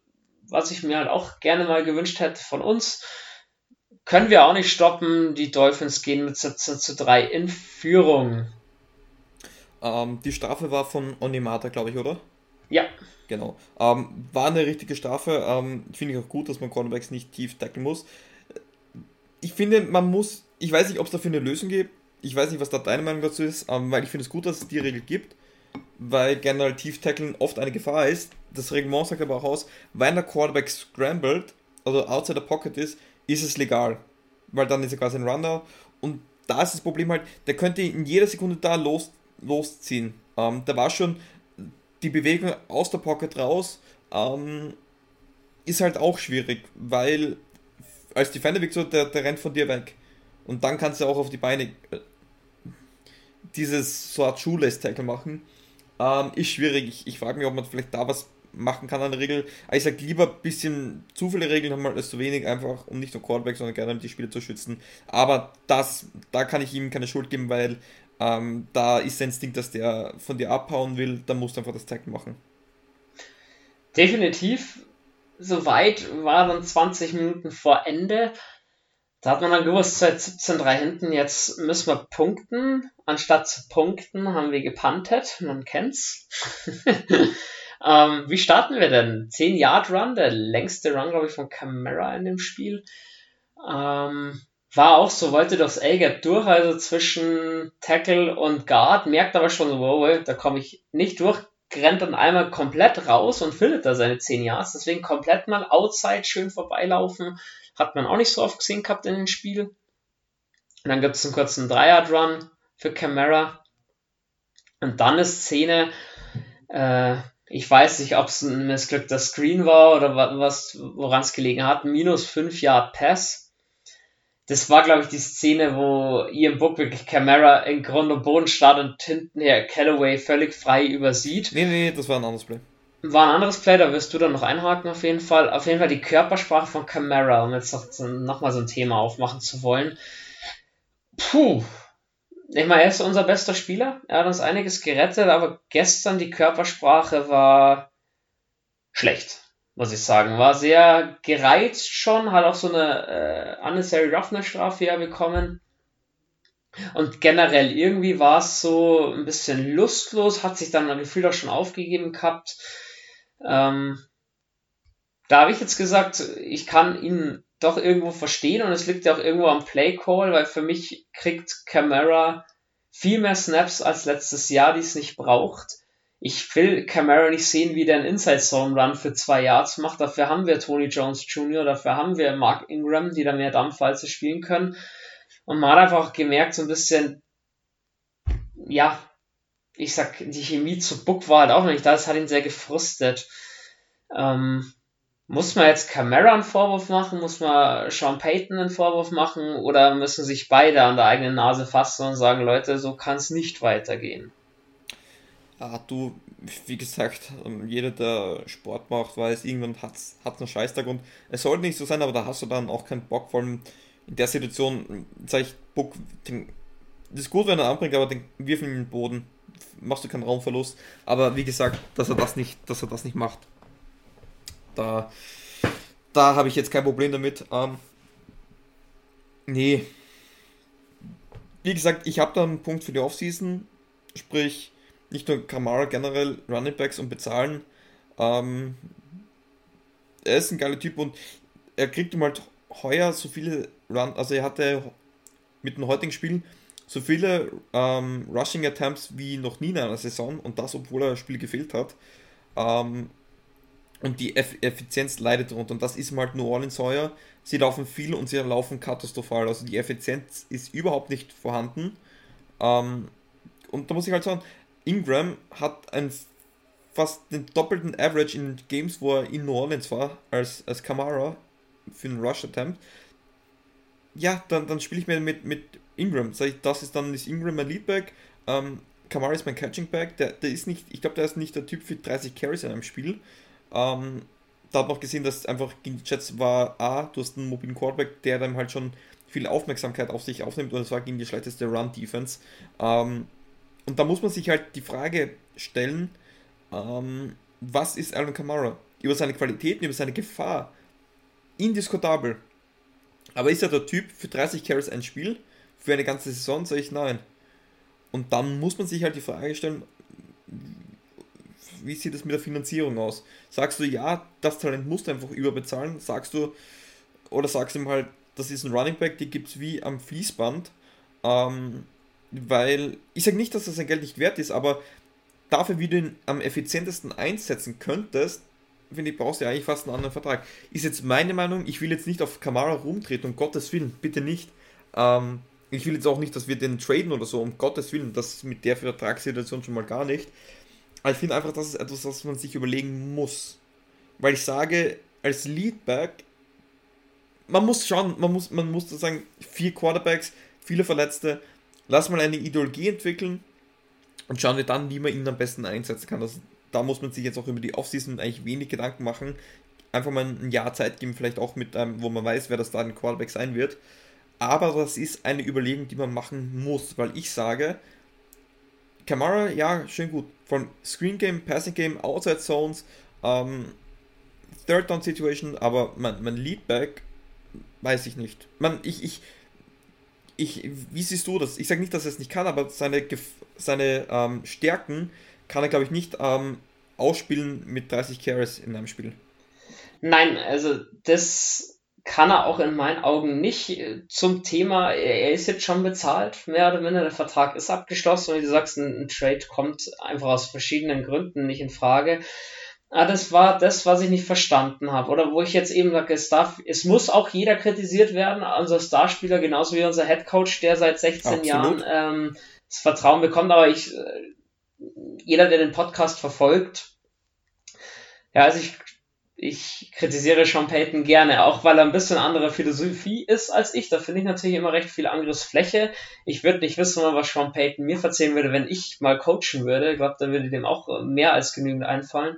A: was ich mir halt auch gerne mal gewünscht hätte von uns. Können wir auch nicht stoppen. Die Dolphins gehen mit 17 zu 3 in Führung.
B: Ähm, die Strafe war von Onimata, glaube ich, oder?
A: Ja.
B: Genau. Ähm, war eine richtige Strafe. Ähm, Finde ich auch gut, dass man Cornerbacks nicht tief tackeln muss. Ich finde, man muss, ich weiß nicht, ob es dafür eine Lösung gibt. Ich weiß nicht, was da deine Meinung dazu ist, ähm, weil ich finde es gut, dass es die Regel gibt weil generell Tief-Tackeln oft eine Gefahr ist. Das Reglement sagt aber auch aus, wenn der Quarterback scrambled, also outside the pocket ist, ist es legal. Weil dann ist er quasi ein Runner. Und da ist das Problem halt, der könnte in jeder Sekunde da los, losziehen. Ähm, da war schon die Bewegung aus der Pocket raus, ähm, ist halt auch schwierig, weil als Defender wirkt so, der, der rennt von dir weg. Und dann kannst du auch auf die Beine äh, dieses so Art Shoeless-Tackle machen. Ähm, ist schwierig. Ich, ich frage mich, ob man vielleicht da was machen kann an der Regel. Aber ich sage lieber ein bisschen zu viele Regeln haben als zu wenig, einfach um nicht nur Quarterback, sondern gerne die Spieler zu schützen. Aber das, da kann ich ihm keine Schuld geben, weil ähm, da ist der Instinkt, dass der von dir abhauen will, dann musst du einfach das Tackle machen.
A: Definitiv. Soweit war dann 20 Minuten vor Ende. Da hat man dann gewusst, seit 17-3 hinten, jetzt müssen wir punkten. Anstatt zu punkten haben wir gepuntet, man kennt's. ähm, wie starten wir denn? 10 Yard Run, der längste Run, glaube ich, von Camera in dem Spiel. Ähm, war auch so, wollte durchs A-Gap durch, also zwischen Tackle und Guard, merkt aber schon, wow, da komme ich nicht durch, rennt dann einmal komplett raus und findet da seine 10 Yards, deswegen komplett mal outside schön vorbeilaufen hat man auch nicht so oft gesehen gehabt in den Spielen. Und dann gibt es einen kurzen Dreier-Run für Camara. Und dann eine Szene, äh, ich weiß nicht, ob es ein missglückter Screen war oder was, woran es gelegen hat. Minus 5 Yard Pass. Das war, glaube ich, die Szene, wo Ian Book wirklich Camara in Grund und Boden startet und hintenher Callaway völlig frei übersieht.
B: Nee, nee, das war ein anderes Play
A: war ein anderes Play, da wirst du dann noch einhaken auf jeden Fall. Auf jeden Fall die Körpersprache von Camara, um jetzt noch, noch mal so ein Thema aufmachen zu wollen. Puh. Ich meine, er ist unser bester Spieler. Er hat uns einiges gerettet, aber gestern die Körpersprache war schlecht, muss ich sagen. War sehr gereizt schon, hat auch so eine äh, Unnecessary Roughness Strafe ja bekommen. Und generell irgendwie war es so ein bisschen lustlos, hat sich dann ein Gefühl auch schon aufgegeben gehabt. Ähm, da habe ich jetzt gesagt, ich kann ihn doch irgendwo verstehen und es liegt ja auch irgendwo am Play Call, weil für mich kriegt Camara viel mehr Snaps als letztes Jahr, die es nicht braucht. Ich will Camara nicht sehen, wie der einen Inside Zone Run für zwei Yards macht. Dafür haben wir Tony Jones Jr., dafür haben wir Mark Ingram, die da mehr Dampf als sie spielen können. Und man hat einfach gemerkt, so ein bisschen, ja, ich sag, die Chemie zu Book war halt auch noch nicht da, das hat ihn sehr gefrustet. Ähm, muss man jetzt Camara einen Vorwurf machen? Muss man Sean Payton einen Vorwurf machen? Oder müssen sich beide an der eigenen Nase fassen und sagen, Leute, so kann es nicht weitergehen?
B: Ah, du, wie gesagt, ähm, jeder, der Sport macht, weiß, irgendwann hat es einen Scheißtag und es sollte nicht so sein, aber da hast du dann auch keinen Bock, vor allem in der Situation, sag ich, Bock, den, das ist gut, wenn er anbringt, aber den wirf in den Boden, machst du keinen Raumverlust. Aber wie gesagt, dass er das nicht, dass er das nicht macht, da, da habe ich jetzt kein Problem damit. Ähm, nee. Wie gesagt, ich habe da einen Punkt für die Offseason, sprich, nicht nur Kamara, generell Running Backs und bezahlen. Ähm, er ist ein geiler Typ und er kriegt ihm halt heuer so viele Run, also er hatte mit den heutigen Spielen so viele ähm, Rushing Attempts wie noch nie in einer Saison und das, obwohl er das Spiel gefehlt hat. Ähm, und die Eff Effizienz leidet darunter. Und das ist halt New Orleans heuer. Sie laufen viel und sie laufen katastrophal. Also die Effizienz ist überhaupt nicht vorhanden. Ähm, und da muss ich halt sagen, Ingram hat ein fast den doppelten Average in Games, wo er in New Orleans war, als, als Kamara für einen Rush Attempt. Ja, dann, dann spiele ich mir mit, mit Ingram. Sag ich, das ist dann ist Ingram mein Leadback. Ähm, Kamara ist mein Catching Back. Der, der ist nicht, ich glaube, der ist nicht der Typ für 30 Carries in einem Spiel. Ähm, da hat man auch gesehen, dass einfach gegen die Jets war, A, du hast einen mobilen Quarterback, der dann halt schon viel Aufmerksamkeit auf sich aufnimmt und es war gegen die schlechteste Run-Defense. Ähm, und da muss man sich halt die Frage stellen, ähm, was ist Alan Kamara? Über seine Qualitäten, über seine Gefahr. Indiskutabel. Aber ist er der Typ für 30 Carries ein Spiel? Für eine ganze Saison? Sage ich nein. Und dann muss man sich halt die Frage stellen, wie sieht es mit der Finanzierung aus? Sagst du, ja, das Talent musst du einfach überbezahlen? Sagst du, oder sagst du ihm halt, das ist ein Running Back, die gibt es wie am Fließband. Ähm, weil, ich sage nicht, dass das sein Geld nicht wert ist, aber dafür, wie du ihn am effizientesten einsetzen könntest, finde ich, brauchst du ja eigentlich fast einen anderen Vertrag. Ist jetzt meine Meinung, ich will jetzt nicht auf Kamara rumtreten, um Gottes Willen, bitte nicht. Ähm, ich will jetzt auch nicht, dass wir den traden oder so, um Gottes Willen, das mit der Vertragssituation schon mal gar nicht. Ich finde einfach, das ist etwas, was man sich überlegen muss. Weil ich sage, als Leadback, man muss schauen, man muss, man muss sagen, vier Quarterbacks, viele Verletzte, lass mal eine Ideologie entwickeln und schauen wir dann, wie man ihn am besten einsetzen kann. Das, da muss man sich jetzt auch über die Offseason eigentlich wenig Gedanken machen. Einfach mal ein Jahr Zeit geben, vielleicht auch mit einem, wo man weiß, wer das da ein Quarterback sein wird. Aber das ist eine Überlegung, die man machen muss, weil ich sage, Kamara, ja, schön gut. Von Screen Game, Passing Game, Outside Zones, ähm, Third Down Situation, aber mein, mein Leadback, weiß ich nicht. Man, ich, ich, ich, wie siehst du das? Ich sage nicht, dass er es nicht kann, aber seine, seine ähm, Stärken kann er, glaube ich, nicht ähm, ausspielen mit 30 Carries in einem Spiel.
A: Nein, also das kann er auch in meinen Augen nicht. Zum Thema, er ist jetzt schon bezahlt, mehr oder minder, der Vertrag ist abgeschlossen und wie du sagst, ein, ein Trade kommt einfach aus verschiedenen Gründen nicht in Frage. Ah, das war das, was ich nicht verstanden habe. Oder wo ich jetzt eben sage, es, darf, es muss auch jeder kritisiert werden, unser Starspieler, genauso wie unser Headcoach, der seit 16 Absolut. Jahren ähm, das Vertrauen bekommt. Aber ich, äh, jeder, der den Podcast verfolgt, ja, also ich ich kritisiere Sean Payton gerne, auch weil er ein bisschen andere Philosophie ist als ich. Da finde ich natürlich immer recht viel Angriffsfläche. Ich würde nicht wissen, was Sean Payton mir verzeihen würde, wenn ich mal coachen würde. Ich glaube, da würde dem auch mehr als genügend einfallen.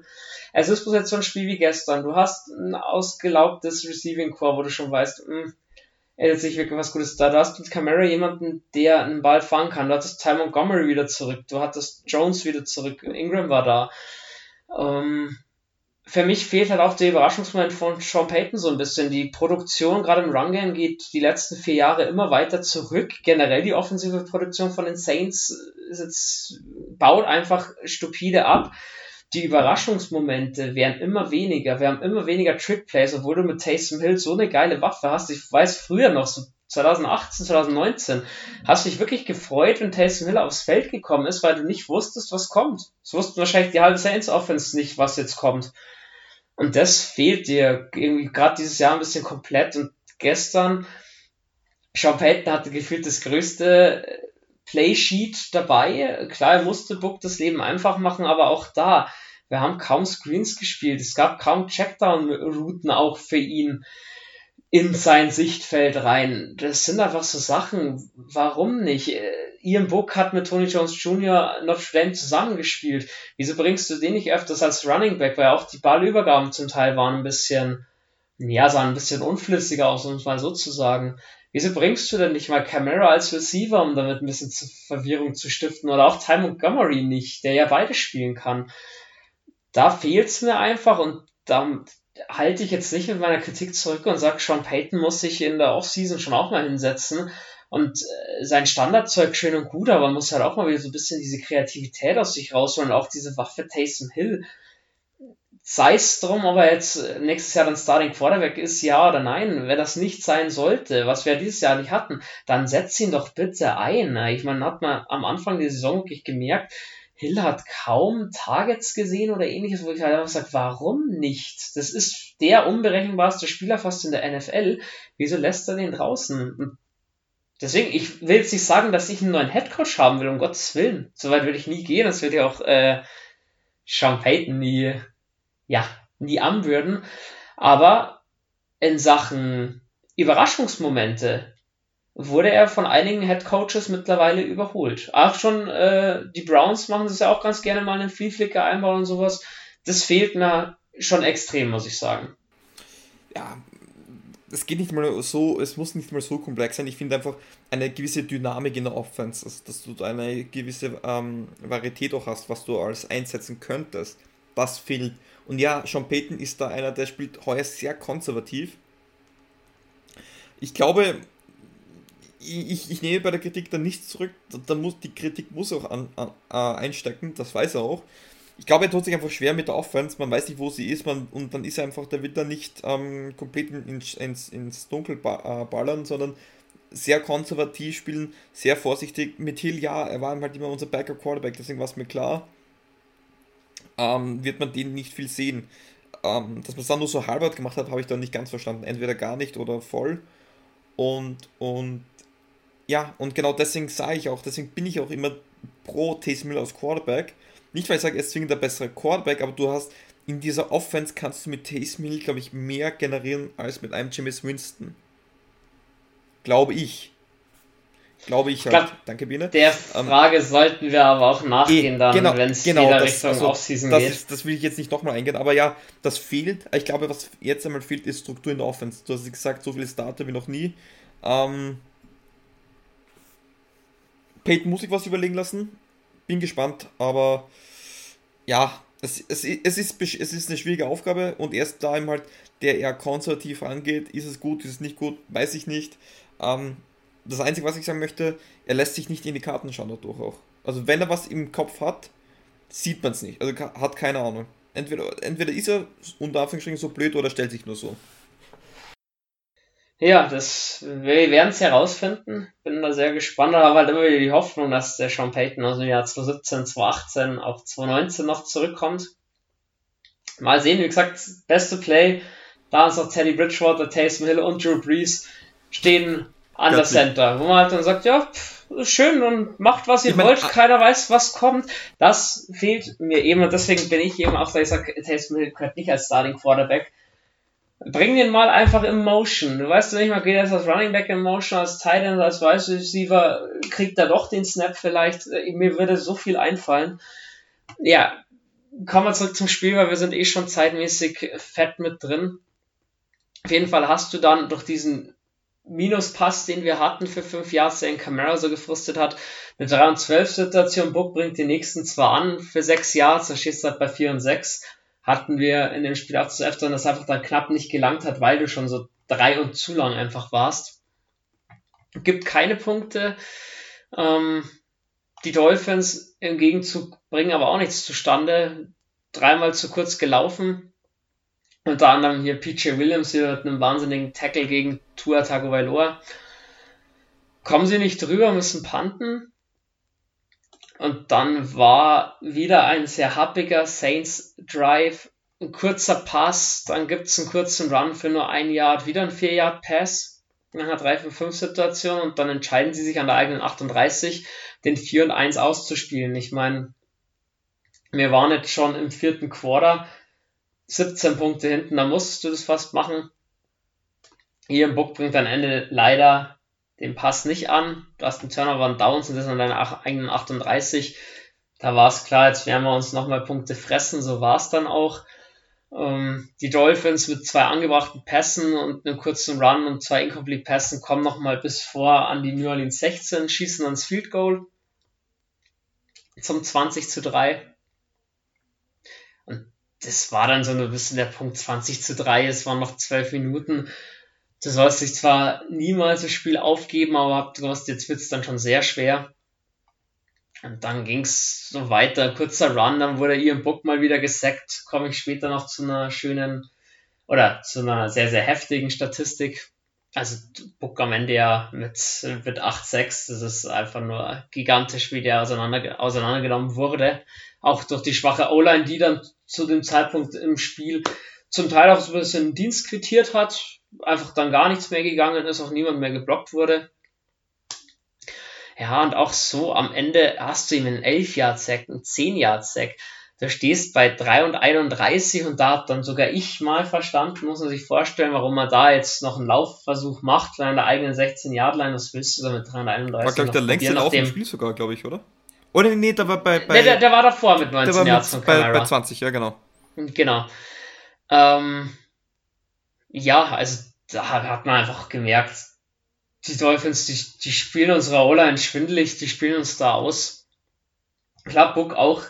A: Es ist bloß jetzt so ein Spiel wie gestern. Du hast ein ausgelaubtes Receiving Core, wo du schon weißt, mh, hm, er sich wirklich was Gutes da. Du hast mit Camara jemanden, der einen Ball fangen kann. Du hattest Ty Montgomery wieder zurück. Du hattest Jones wieder zurück. Ingram war da. Ähm, für mich fehlt halt auch der Überraschungsmoment von Sean Payton so ein bisschen. Die Produktion, gerade im Run-Game, geht die letzten vier Jahre immer weiter zurück. Generell die offensive Produktion von den Saints jetzt, baut einfach stupide ab. Die Überraschungsmomente werden immer weniger. Wir haben immer weniger Trick-Plays, obwohl du mit Taysom Hill so eine geile Waffe hast. Ich weiß früher noch, so 2018, 2019, hast dich wirklich gefreut, wenn Taysom Hill aufs Feld gekommen ist, weil du nicht wusstest, was kommt. Es wussten wahrscheinlich die halbe Saints Offense nicht, was jetzt kommt. Und das fehlt dir irgendwie gerade dieses Jahr ein bisschen komplett. Und gestern, Sean Payton hatte gefühlt das größte äh, Playsheet dabei. Klar, er musste Book das Leben einfach machen, aber auch da, wir haben kaum Screens gespielt. Es gab kaum Checkdown-Routen auch für ihn in sein Sichtfeld rein. Das sind einfach so Sachen, warum nicht? Äh, Ian Book hat mit Tony Jones Jr. Notre Dame zusammengespielt. Wieso bringst du den nicht öfters als Running Back? Weil auch die Ballübergaben zum Teil waren ein bisschen, ja, sahen ein bisschen unflüssiger aus, um es mal so zu sagen. Wieso bringst du denn nicht mal Camara als Receiver, um damit ein bisschen Verwirrung zu stiften? Oder auch Ty Montgomery nicht, der ja beide spielen kann. Da fehlt's mir einfach und da, halte ich jetzt nicht mit meiner Kritik zurück und sage, Sean Payton muss sich in der Offseason schon auch mal hinsetzen und äh, sein Standardzeug schön und gut, aber muss halt auch mal wieder so ein bisschen diese Kreativität aus sich rausholen auch diese Waffe Taysom Hill. Sei es drum, ob er jetzt nächstes Jahr dann Starting Quarterback ist, ja oder nein. Wenn das nicht sein sollte, was wir dieses Jahr nicht hatten, dann setz ihn doch bitte ein. Ich meine, hat man am Anfang der Saison wirklich gemerkt, Hill hat kaum Targets gesehen oder ähnliches, wo ich halt einfach sage, warum nicht? Das ist der unberechenbarste Spieler fast in der NFL. Wieso lässt er den draußen? deswegen, ich will jetzt nicht sagen, dass ich einen neuen Headcoach haben will, um Gottes Willen. Soweit würde ich nie gehen. Das würde ja auch äh, Sean Payton nie, ja, nie anwürden. Aber in Sachen Überraschungsmomente wurde er von einigen Head Coaches mittlerweile überholt. Auch schon äh, die Browns machen das ja auch ganz gerne mal einen Vielflicker einbauen und sowas. Das fehlt mir schon extrem, muss ich sagen.
B: Ja, es geht nicht mal so, es muss nicht mal so komplex sein. Ich finde einfach eine gewisse Dynamik in der Offense, dass, dass du eine gewisse ähm, Varietät auch hast, was du alles einsetzen könntest. Das fehlt. Und ja, Sean Payton ist da einer, der spielt heuer sehr konservativ. Ich glaube, ich, ich nehme bei der Kritik dann nichts zurück. Da muss, die Kritik muss auch an, an, äh, einstecken, das weiß er auch. Ich glaube, er tut sich einfach schwer mit der Offense, man weiß nicht, wo sie ist, man, und dann ist er einfach, der wird dann nicht ähm, komplett ins, ins, ins Dunkel äh, ballern, sondern sehr konservativ spielen, sehr vorsichtig. Mit Hill, ja, er war halt immer unser Backup Quarterback, deswegen war es mir klar, ähm, wird man den nicht viel sehen. Ähm, dass man es dann nur so halbert gemacht hat, habe ich dann nicht ganz verstanden. Entweder gar nicht oder voll. Und, und ja, und genau deswegen sage ich auch, deswegen bin ich auch immer pro Taysom Hill als Quarterback. Nicht, weil ich sage, er ist zwingend der bessere Quarterback, aber du hast in dieser Offense kannst du mit Taysom Hill, glaube ich, mehr generieren als mit einem James Winston. Glaube ich. Glaube ich halt. Glaub, Danke, Biene.
A: Der ähm, Frage ähm, sollten wir aber auch nachgehen, dann, genau, wenn es genau, wieder das, Richtung also,
B: Offseason das geht. Ist, das will ich jetzt nicht nochmal eingehen, aber ja, das fehlt. Ich glaube, was jetzt einmal fehlt, ist Struktur in der Offense. Du hast gesagt, so viele Starter wie noch nie. Ähm, Peyton muss ich was überlegen lassen. Bin gespannt, aber ja, es, es, es, ist, es ist eine schwierige Aufgabe und erst da ihm halt, der eher konservativ angeht, ist es gut, ist es nicht gut, weiß ich nicht. Ähm, das Einzige, was ich sagen möchte, er lässt sich nicht in die Karten schauen dadurch auch. Also wenn er was im Kopf hat, sieht man es nicht. Also hat keine Ahnung. Entweder, entweder ist er unter Anführungsstrichen so blöd oder stellt sich nur so.
A: Ja, das, wir werden es herausfinden. Bin da sehr gespannt, aber halt immer wieder die Hoffnung, dass der Sean Payton aus dem Jahr 2017, 2018, auch 2019 noch zurückkommt. Mal sehen, wie gesagt, beste Play. Da ist noch Teddy Bridgewater, Taysom Hill und Drew Brees stehen an der Center, wo man halt dann sagt, ja, pff, schön und macht, was ihr ich wollt, mein, keiner weiß, was kommt. Das fehlt mir eben und deswegen bin ich eben auch, da ich sage, Taysom Hill gehört nicht als Starting Quarterback Bring den mal einfach in Motion. Du weißt nicht mal, geht er als Running Back in Motion, als Tight End, als Wide Receiver, kriegt er doch den Snap vielleicht. Mir würde so viel einfallen. Ja, kommen wir zurück zum Spiel, weil wir sind eh schon zeitmäßig fett mit drin. Auf jeden Fall hast du dann durch diesen Minuspass, den wir hatten für fünf Jahre, der in Camara so gefrustet hat, eine 3 und 12 Situation. Book bringt die nächsten zwar an für sechs Jahre, da stehst du halt bei 4 und 6 hatten wir in dem Spiel auch zu öfter, dass einfach dann knapp nicht gelangt hat, weil du schon so drei und zu lang einfach warst. Gibt keine Punkte. Ähm, die Dolphins im Gegenzug bringen aber auch nichts zustande. Dreimal zu kurz gelaufen. Unter anderem hier PJ Williams hier mit einem wahnsinnigen Tackle gegen Tua Tagovailoa. Kommen sie nicht drüber, müssen panten. Und dann war wieder ein sehr happiger Saints Drive, ein kurzer Pass, dann gibt es einen kurzen Run für nur ein Yard, wieder ein 4 Yard Pass nach einer 3 für 5 Situation und dann entscheiden sie sich an der eigenen 38, den 4 und 1 auszuspielen. Ich meine, wir waren jetzt schon im vierten Quarter, 17 Punkte hinten, da musstest du das fast machen. Ian Book bringt am Ende leider den Pass nicht an. Du hast einen Turnover und Downs und das an deiner eigenen 38. Da war es klar, jetzt werden wir uns nochmal Punkte fressen. So war es dann auch. Ähm, die Dolphins mit zwei angebrachten Pässen und einem kurzen Run und zwei Incomplete Pässen kommen nochmal bis vor an die New Orleans 16, schießen ans Field Goal zum 20 zu 3. Und das war dann so ein bisschen der Punkt 20 zu 3. Es waren noch zwölf Minuten. Du sollst dich zwar niemals das Spiel aufgeben, aber habt gewusst, jetzt wird es dann schon sehr schwer. Und dann ging es so weiter, kurzer Run, dann wurde Ian Book mal wieder gesackt, komme ich später noch zu einer schönen oder zu einer sehr, sehr heftigen Statistik. Also Book am Ende ja mit, mit 8-6, das ist einfach nur gigantisch, wie der auseinander, auseinandergenommen wurde. Auch durch die schwache O-Line, die dann zu dem Zeitpunkt im Spiel zum Teil auch so ein bisschen Dienst quittiert hat, einfach dann gar nichts mehr gegangen ist, auch niemand mehr geblockt wurde. Ja, und auch so am Ende hast du ihm einen 11-Yard-Sack, einen 10-Yard-Sack. Du stehst bei 3 und 31 und da hat dann sogar ich mal verstanden, muss man sich vorstellen, warum man da jetzt noch einen Laufversuch macht von einer eigenen 16-Yard-Line. Was willst du damit 331?
B: War, glaube ich, der längste Lauf im Spiel sogar, glaube ich, oder? Oder nee, der war bei. bei
A: nee, der, der, war davor mit 19 Yards
B: von bei, bei 20, ja, genau.
A: Genau. Ähm, ja, also da hat man einfach gemerkt, die Dolphins, die, die spielen unsere O-Line schwindelig, die spielen uns da aus. Klar, Book auch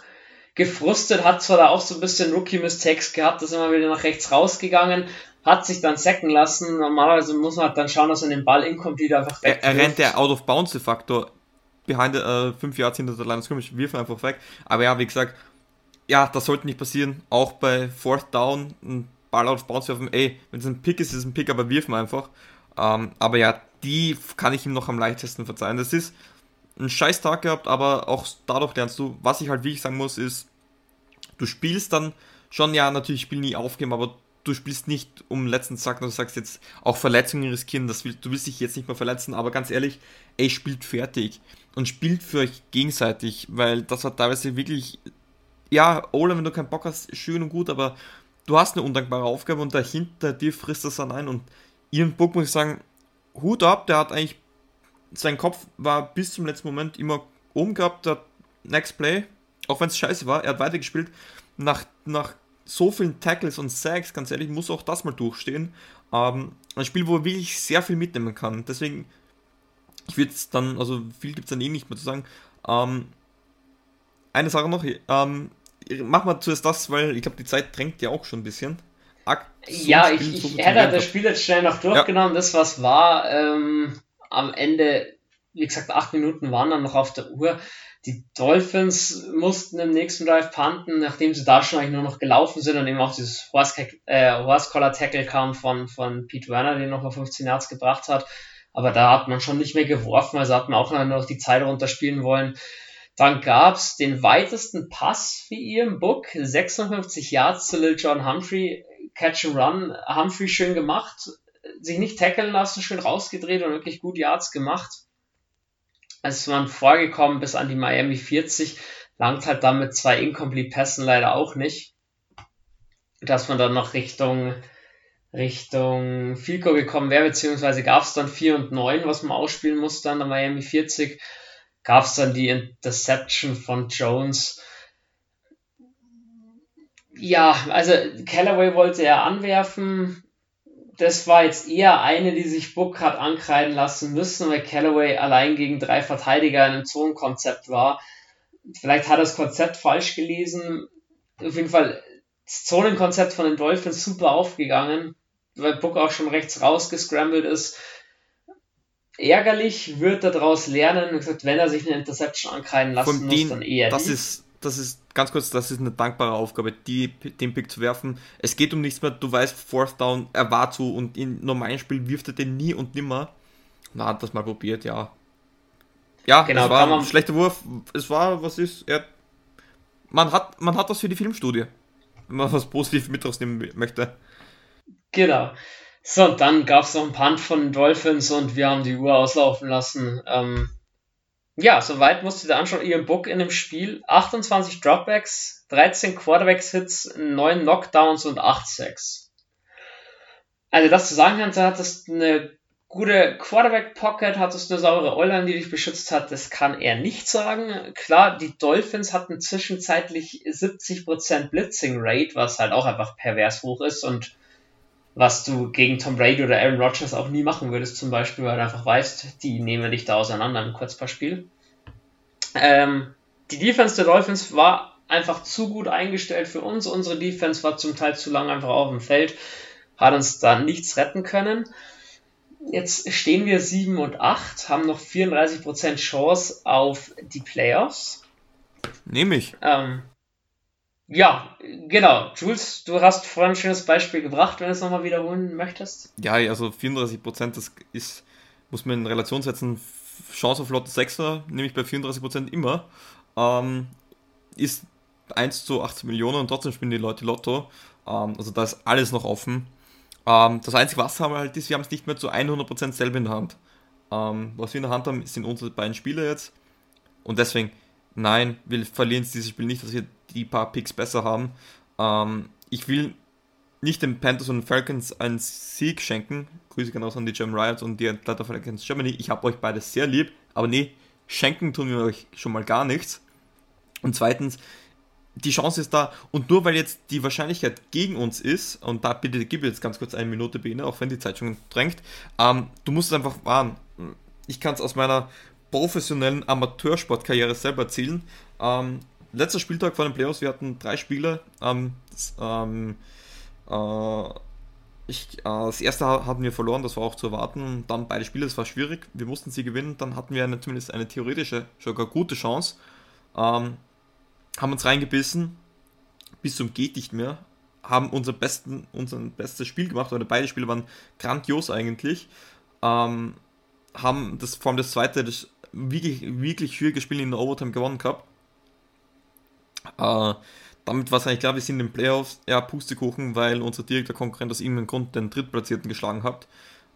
A: gefrustet, hat zwar da auch so ein bisschen Rookie-Mistakes gehabt, ist immer wieder nach rechts rausgegangen, hat sich dann sacken lassen. Normalerweise muss man halt dann schauen, dass er den Ball incomplete einfach
B: weg. Er, er rennt der Out-of-Bounds-Faktor behind äh, fünf Yards hinter der Line Scrimmage, wirft einfach weg. Aber ja, wie gesagt, ja, das sollte nicht passieren. Auch bei Fourth Down Ball out of bounds werfen. Ey, wenn es ein Pick ist, ist es ein Pick, aber wirf mal einfach. Ähm, aber ja, die kann ich ihm noch am leichtesten verzeihen. Das ist ein scheiß Tag gehabt, aber auch dadurch lernst du, was ich halt wirklich sagen muss, ist, du spielst dann schon, ja, natürlich Spiel nie aufgeben, aber du spielst nicht um letzten Sack, du sagst jetzt auch Verletzungen riskieren, das will, du willst dich jetzt nicht mehr verletzen, aber ganz ehrlich, ey, spielt fertig und spielt für euch gegenseitig, weil das hat teilweise wirklich, ja, Ola, wenn du keinen Bock hast, schön und gut, aber du hast eine undankbare Aufgabe und dahinter dir frisst das dann ein und Ian Book muss ich sagen, Hut ab, der hat eigentlich, sein Kopf war bis zum letzten Moment immer oben gehabt, der Next Play, auch wenn es scheiße war, er hat weitergespielt, nach, nach so vielen Tackles und Sacks, ganz ehrlich, muss auch das mal durchstehen. Ähm, ein Spiel, wo er wirklich sehr viel mitnehmen kann. Deswegen, ich würde es dann, also viel gibt es dann eh nicht mehr zu sagen. Ähm, eine Sache noch, ähm, mach mal zuerst das, weil ich glaube, die Zeit drängt ja auch schon ein bisschen.
A: Akt, so ja, ich, ich hätte das Spiel jetzt schnell noch durchgenommen, ja. das was war. Ähm, am Ende, wie gesagt, acht Minuten waren dann noch auf der Uhr. Die Dolphins mussten im nächsten Drive punten, nachdem sie da schon eigentlich nur noch gelaufen sind und eben auch dieses Horse, äh, kam von, von Pete Werner, den nochmal 15 Yards gebracht hat. Aber da hat man schon nicht mehr geworfen, also hat man auch noch die Zeit runterspielen wollen. Dann gab's den weitesten Pass für Ian Book, 56 Yards zu Lil John Humphrey, Catch and Run, Humphrey schön gemacht, sich nicht tackeln lassen, schön rausgedreht und wirklich gut Yards gemacht. Es waren vorgekommen bis an die Miami 40, langt halt dann mit zwei Incomplete Pässen leider auch nicht. Dass man dann noch Richtung Richtung Fico gekommen wäre, beziehungsweise gab es dann 4 und 9, was man ausspielen musste an der Miami 40 gab es dann die Interception von Jones. Ja, also Callaway wollte er anwerfen. Das war jetzt eher eine, die sich Book hat ankreiden lassen müssen, weil Callaway allein gegen drei Verteidiger in einem Zonenkonzept war. Vielleicht hat er das Konzept falsch gelesen. Auf jeden Fall das Zonenkonzept von den Dolphins super aufgegangen, weil Book auch schon rechts rausgescrambled ist ärgerlich, wird daraus lernen. Wie gesagt, wenn er sich eine Interception ankreiden lassen Von muss, den, dann eher
B: das ist das ist ganz kurz, das ist eine dankbare Aufgabe, die, den Pick zu werfen. Es geht um nichts mehr, du weißt, Fourth Down, er war zu und in normalen Spielen wirft er den nie und nimmer. Na, hat das mal probiert, ja. Ja, genau, es war ein schlechter Wurf. Es war, was ist, er, man hat, man hat das für die Filmstudie, wenn man was positiv mit rausnehmen möchte.
A: Genau. So, dann gab es noch ein Punt von den Dolphins und wir haben die Uhr auslaufen lassen. Ähm, ja, soweit musste der anschauen. Ian Book in dem Spiel. 28 Dropbacks, 13 Quarterbacks-Hits, 9 Knockdowns und 8 Sacks. also das zu sagen kannst, hattest eine gute Quarterback-Pocket, hattest eine saubere O-Line, die dich beschützt hat, das kann er nicht sagen. Klar, die Dolphins hatten zwischenzeitlich 70% Blitzing-Rate, was halt auch einfach pervers hoch ist und was du gegen Tom Brady oder Aaron Rodgers auch nie machen würdest, zum Beispiel, weil du einfach weißt, die nehmen dich da auseinander im Kurzpassspiel. Ähm, die Defense der Dolphins war einfach zu gut eingestellt für uns. Unsere Defense war zum Teil zu lang einfach auf dem Feld, hat uns da nichts retten können. Jetzt stehen wir 7 und 8, haben noch 34% Chance auf die Playoffs.
B: Nehme ich.
A: Ähm, ja, genau. Jules, du hast vorhin ein schönes Beispiel gebracht, wenn du es nochmal wiederholen möchtest.
B: Ja, also 34%, das ist, muss man in Relation setzen, Chance auf Lotto 6er, nämlich bei 34% immer, ähm, ist 1 zu 18 Millionen und trotzdem spielen die Leute Lotto. Ähm, also da ist alles noch offen. Ähm, das Einzige, was haben wir halt ist, wir haben es nicht mehr zu 100% selber in der Hand. Ähm, was wir in der Hand haben, sind unsere beiden Spieler jetzt. Und deswegen, nein, wir verlieren dieses Spiel nicht, dass wir die paar Picks besser haben. Ähm, ich will nicht den Panthers und Falcons einen Sieg schenken. Grüße genau an die German Riots und die Atlanta Falcons Germany. Ich habe euch beide sehr lieb, aber nee, schenken tun wir euch schon mal gar nichts. Und zweitens, die Chance ist da und nur weil jetzt die Wahrscheinlichkeit gegen uns ist, und da bitte gib jetzt ganz kurz eine Minute Bene, auch wenn die Zeit schon drängt, ähm, du musst es einfach wahren. Ich kann es aus meiner professionellen Amateursportkarriere selber erzählen. Ähm, letzter Spieltag vor den Playoffs, wir hatten drei Spiele. Ähm, das, ähm, äh, ich, äh, das erste hatten wir verloren, das war auch zu erwarten. Dann beide Spiele, das war schwierig. Wir mussten sie gewinnen. Dann hatten wir eine, zumindest eine theoretische, sogar gute Chance. Ähm, haben uns reingebissen, bis zum geht nicht mehr. Haben unser, besten, unser bestes Spiel gemacht, oder beide Spiele waren grandios eigentlich. Ähm, haben das vor allem das zweite, das wirklich, wirklich schwierige Spiel in der Overtime gewonnen gehabt. Äh, damit war es eigentlich klar, wir sind in den Playoffs, ja, Pustekuchen, weil unser direkter Konkurrent aus irgendeinem Grund den Drittplatzierten geschlagen hat.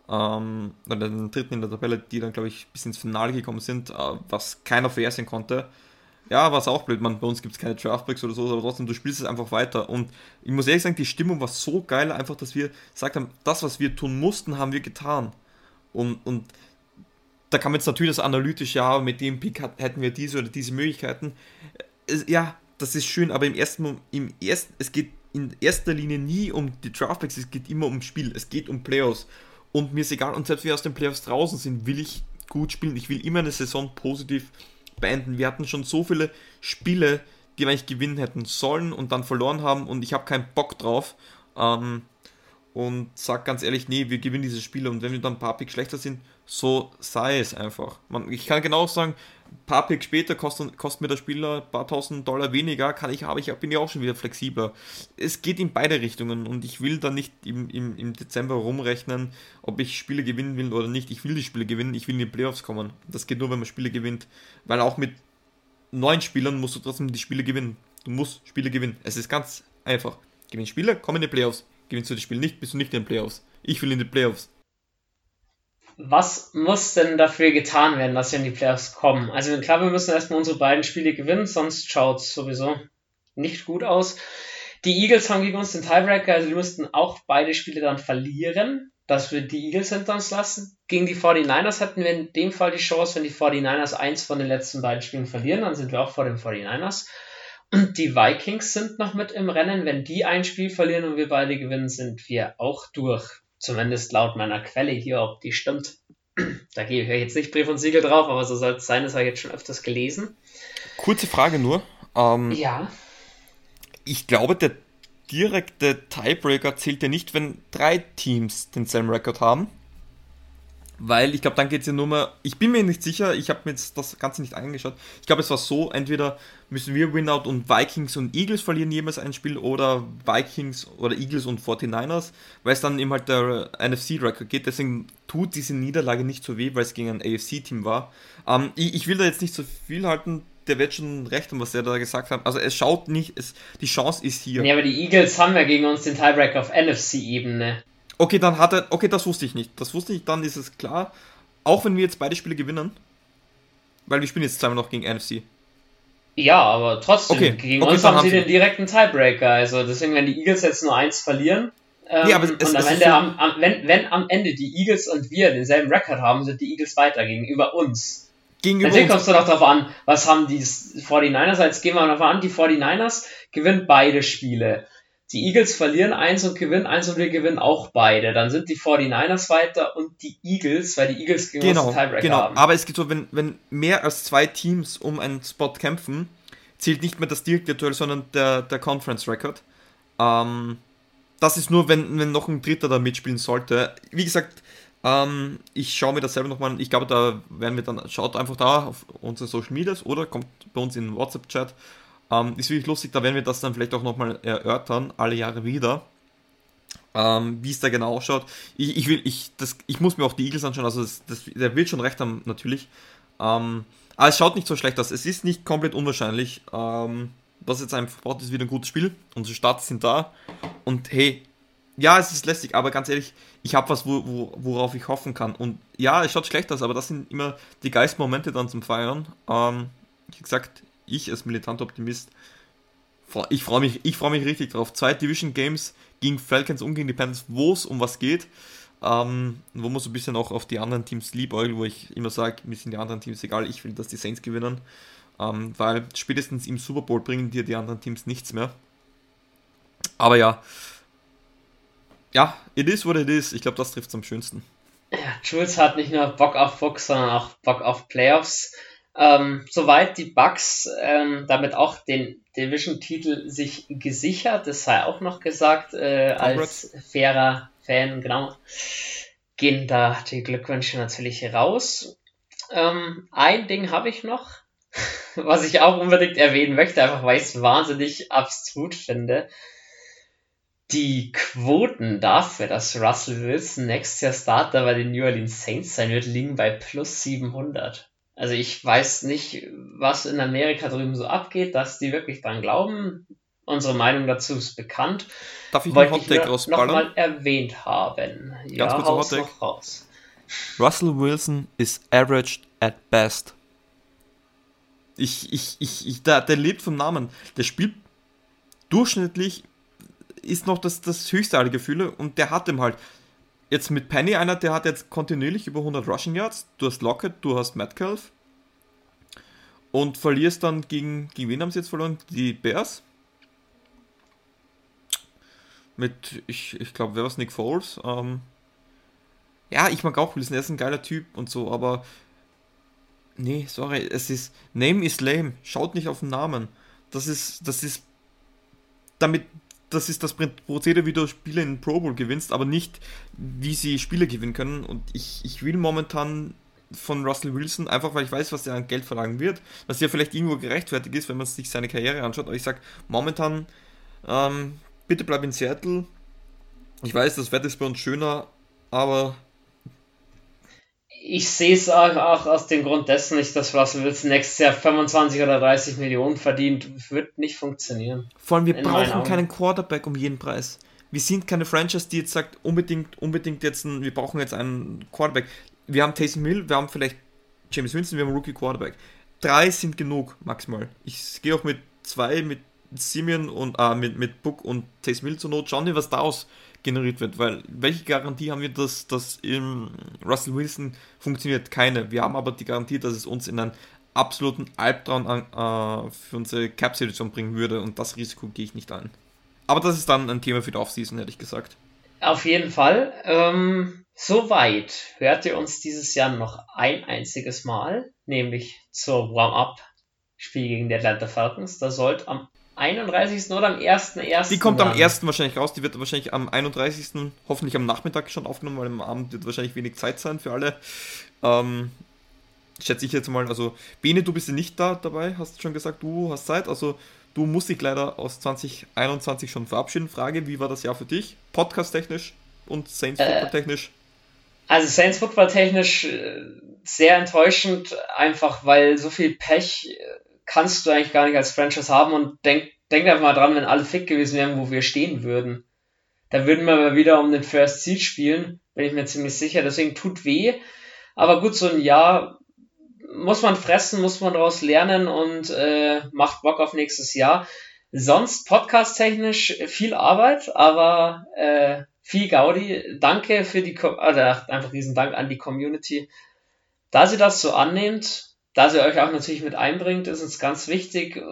B: Ähm, den dritten in der Tabelle, die dann, glaube ich, bis ins Finale gekommen sind, äh, was keiner vorhersehen konnte. Ja, war es auch blöd, man, bei uns gibt es keine Draftbacks oder so, aber trotzdem, du spielst es einfach weiter. Und ich muss ehrlich sagen, die Stimmung war so geil, einfach, dass wir gesagt haben, das, was wir tun mussten, haben wir getan. Und, und da man jetzt natürlich das analytisch, ja, mit dem Pick hätten wir diese oder diese Möglichkeiten. Ja, das ist schön, aber im ersten, im ersten, es geht in erster Linie nie um die Draftbacks, es geht immer um Spiel, es geht um Playoffs. Und mir ist egal, und selbst wenn wir aus den Playoffs draußen sind, will ich gut spielen. Ich will immer eine Saison positiv beenden. Wir hatten schon so viele Spiele, die wir eigentlich gewinnen hätten sollen und dann verloren haben und ich habe keinen Bock drauf. Ähm, und sag ganz ehrlich, nee, wir gewinnen diese Spiele und wenn wir dann ein paar Picks schlechter sind, so sei es einfach. Man, ich kann genau sagen, paar Picks später kostet, kostet mir der Spieler ein paar tausend Dollar weniger, kann ich, aber ich bin ja auch schon wieder flexibler. Es geht in beide Richtungen und ich will dann nicht im, im, im Dezember rumrechnen, ob ich Spiele gewinnen will oder nicht. Ich will die Spiele gewinnen, ich will in die Playoffs kommen. Das geht nur, wenn man Spiele gewinnt, weil auch mit neun Spielern musst du trotzdem die Spiele gewinnen. Du musst Spiele gewinnen. Es ist ganz einfach. Gewinn Spiele, komm in die Playoffs. Gewinnst du das Spiel nicht, bist du nicht in den Playoffs. Ich will in die Playoffs.
A: Was muss denn dafür getan werden, dass wir in die Playoffs kommen? Also klar, wir müssen erstmal unsere beiden Spiele gewinnen, sonst schaut es sowieso nicht gut aus. Die Eagles haben gegen uns den Tiebreaker, also die müssten auch beide Spiele dann verlieren, dass wir die Eagles hinter uns lassen. Gegen die 49ers hätten wir in dem Fall die Chance, wenn die 49ers eins von den letzten beiden Spielen verlieren, dann sind wir auch vor den 49ers. Und die Vikings sind noch mit im Rennen. Wenn die ein Spiel verlieren und wir beide gewinnen, sind wir auch durch. Zumindest laut meiner Quelle hier, ob die stimmt. Da gebe ich jetzt nicht Brief und Siegel drauf, aber so soll es sein, das habe ich jetzt schon öfters gelesen.
B: Kurze Frage nur. Ähm,
A: ja.
B: Ich glaube, der direkte Tiebreaker zählt ja nicht, wenn drei Teams denselben Rekord haben. Weil ich glaube, dann geht es ja nur mal. Ich bin mir nicht sicher, ich habe mir jetzt das Ganze nicht angeschaut. Ich glaube, es war so: entweder müssen wir Winout und Vikings und Eagles verlieren jemals ein Spiel oder Vikings oder Eagles und 49ers, weil es dann eben halt der NFC-Record geht. Deswegen tut diese Niederlage nicht so weh, weil es gegen ein AFC-Team war. Ähm, ich, ich, will da jetzt nicht so viel halten. Der wird schon recht haben, was er da gesagt hat. Also es schaut nicht, es, die Chance ist hier.
A: Ja, aber die Eagles haben ja gegen uns den Tiebreaker auf NFC-Ebene.
B: Okay, dann hat er. Okay, das wusste ich nicht. Das wusste ich, dann ist es klar. Auch wenn wir jetzt beide Spiele gewinnen. Weil wir spielen jetzt zweimal noch gegen NFC.
A: Ja, aber trotzdem, okay. gegen okay, uns haben sie den direkten Tiebreaker. Also deswegen, wenn die Eagles jetzt nur eins verlieren Ähm, nee, aber es, und am Ende, so am, am, wenn, wenn am Ende die Eagles und wir denselben Rekord haben, sind die Eagles weiter gegenüber uns. Gegenüber Natürlich kommst du noch darauf an, was haben die 49ers, jetzt gehen wir davon an, die 49ers gewinnen beide Spiele. Die Eagles verlieren eins und gewinnen eins und wir gewinnen auch beide. Dann sind die 49ers weiter und die Eagles, weil die Eagles
B: gegen genau, uns Tiebreaker genau. haben. Aber es geht so, wenn, wenn mehr als zwei Teams um einen Spot kämpfen, zählt nicht mehr das direkte Duell, sondern der, der Conference Record. Ähm, das ist nur, wenn, wenn noch ein Dritter da mitspielen sollte. Wie gesagt, ähm, ich schaue mir das selber nochmal an. Ich glaube, da werden wir dann, schaut einfach da auf unsere Social Medias oder kommt bei uns in den WhatsApp-Chat. Ähm, ist wirklich lustig, da werden wir das dann vielleicht auch nochmal erörtern, alle Jahre wieder. Ähm, wie es da genau ausschaut. Ich, ich, will, ich, das, ich muss mir auch die Eagles anschauen, also das, das, der will schon recht haben, natürlich. Ähm, aber es schaut nicht so schlecht aus. Es ist nicht komplett unwahrscheinlich. Ähm, was jetzt einfach braucht, ist wieder ein gutes Spiel. Unsere Starts sind da. Und hey, ja, es ist lästig, aber ganz ehrlich, ich habe was, wo, wo, worauf ich hoffen kann. Und ja, es schaut schlecht aus, aber das sind immer die geilsten Momente dann zum Feiern. Ähm, wie gesagt, ich als militanter Optimist, ich freue mich, ich mich richtig drauf. Zwei Division Games gegen Falcons und gegen die Panthers, wo es um was geht. Ähm, wo man so ein bisschen auch auf die anderen Teams liebäugelt, wo ich immer sage, mir sind die anderen Teams egal, ich will, dass die Saints gewinnen. Ähm, weil spätestens im Super Bowl bringen dir die anderen Teams nichts mehr. Aber ja, ja, it is what it is. Ich glaube, das trifft es am schönsten.
A: Ja, Jules hat nicht nur Bock auf Fuchs, sondern auch Bock auf Playoffs. Ähm, soweit die Bucks ähm, damit auch den Division-Titel sich gesichert, das sei auch noch gesagt, äh, als fairer Fan, genau, gehen da die Glückwünsche natürlich raus. Ähm, ein Ding habe ich noch, was ich auch unbedingt erwähnen möchte, einfach weil ich es wahnsinnig abstrut finde. Die Quoten dafür, dass Russell Wilson nächstes Jahr Starter bei den New Orleans Saints sein wird, liegen bei plus 700. Also ich weiß nicht, was in Amerika drüben so abgeht, dass die wirklich dran glauben. Unsere Meinung dazu ist bekannt.
B: Darf ich Wollte einen Hottake rausballern?
A: Noch mal erwähnt haben.
B: Ganz ja, kurz haus noch raus. Russell Wilson is averaged at best. Ich, ich, ich, ich der, der lebt vom Namen. Der spielt durchschnittlich, ist noch das, das höchste aller Gefühle und der hat ihm halt jetzt mit Penny einer, der hat jetzt kontinuierlich über 100 Rushing Yards. Du hast Lockett, du hast Metcalf. Und verlierst dann gegen, gegen wen haben sie jetzt verloren? Die Bears? Mit, ich, ich glaube, wer war es? Nick Foles? Ähm, ja, ich mag auch Wilson, er ist ein geiler Typ und so, aber nee, sorry, es ist, Name is lame, schaut nicht auf den Namen. Das ist, das ist, damit das ist das Prozedere, wie du Spiele in Pro Bowl gewinnst, aber nicht, wie sie Spiele gewinnen können. Und ich, ich will momentan von Russell Wilson, einfach weil ich weiß, was er an Geld verlangen wird, was ja vielleicht irgendwo gerechtfertigt ist, wenn man sich seine Karriere anschaut. Aber ich sage, momentan, ähm, bitte bleib in Seattle. Ich weiß, das Wetter ist bei uns schöner, aber
A: ich sehe es auch, auch, aus dem Grund dessen nicht, dass Russell Wilson nächstes Jahr 25 oder 30 Millionen verdient. Wird nicht funktionieren.
B: Vor allem, wir brauchen keinen Quarterback um jeden Preis. Wir sind keine Franchise, die jetzt sagt, unbedingt, unbedingt jetzt, ein, wir brauchen jetzt einen Quarterback. Wir haben Taysom Hill, wir haben vielleicht James Winston, wir haben einen Rookie Quarterback. Drei sind genug, maximal. Ich gehe auch mit zwei, mit Simeon und äh, mit, mit Book und Taysom Hill zur Not. Schauen wir, was daraus generiert wird, weil welche Garantie haben wir, dass das im Russell Wilson funktioniert? Keine. Wir haben aber die Garantie, dass es uns in einen absoluten Albtraum äh, für unsere Cap-Situation bringen würde und das Risiko gehe ich nicht ein. Aber das ist dann ein Thema für die Offseason, hätte ich gesagt.
A: Auf jeden Fall. Ähm, soweit hört ihr uns dieses Jahr noch ein einziges Mal, nämlich zur Warm-Up-Spiel gegen die Atlanta Falcons. Da sollte am 31. oder am 1.1.
B: Die kommt dann. am 1. wahrscheinlich raus, die wird wahrscheinlich am 31. hoffentlich am Nachmittag schon aufgenommen, weil am Abend wird wahrscheinlich wenig Zeit sein für alle. Ähm, schätze ich jetzt mal, also Bene, du bist ja nicht da dabei, hast schon gesagt, du hast Zeit, also du musst dich leider aus 2021 schon verabschieden. Frage, wie war das Jahr für dich? Podcast-technisch und Saints Football-technisch?
A: Äh, also Saints Football-technisch äh, sehr enttäuschend, einfach weil so viel Pech äh, kannst du eigentlich gar nicht als Franchise haben und denk, denk einfach mal dran, wenn alle fit gewesen wären, wo wir stehen würden. Da würden wir mal wieder um den First Seed spielen, bin ich mir ziemlich sicher. Deswegen tut weh. Aber gut, so ein Jahr muss man fressen, muss man daraus lernen und äh, macht Bock auf nächstes Jahr. Sonst podcast-technisch viel Arbeit, aber äh, viel Gaudi. Danke für die, also einfach diesen Dank an die Community. Da sie das so annehmt, da sie euch auch natürlich mit einbringt, ist uns ganz wichtig.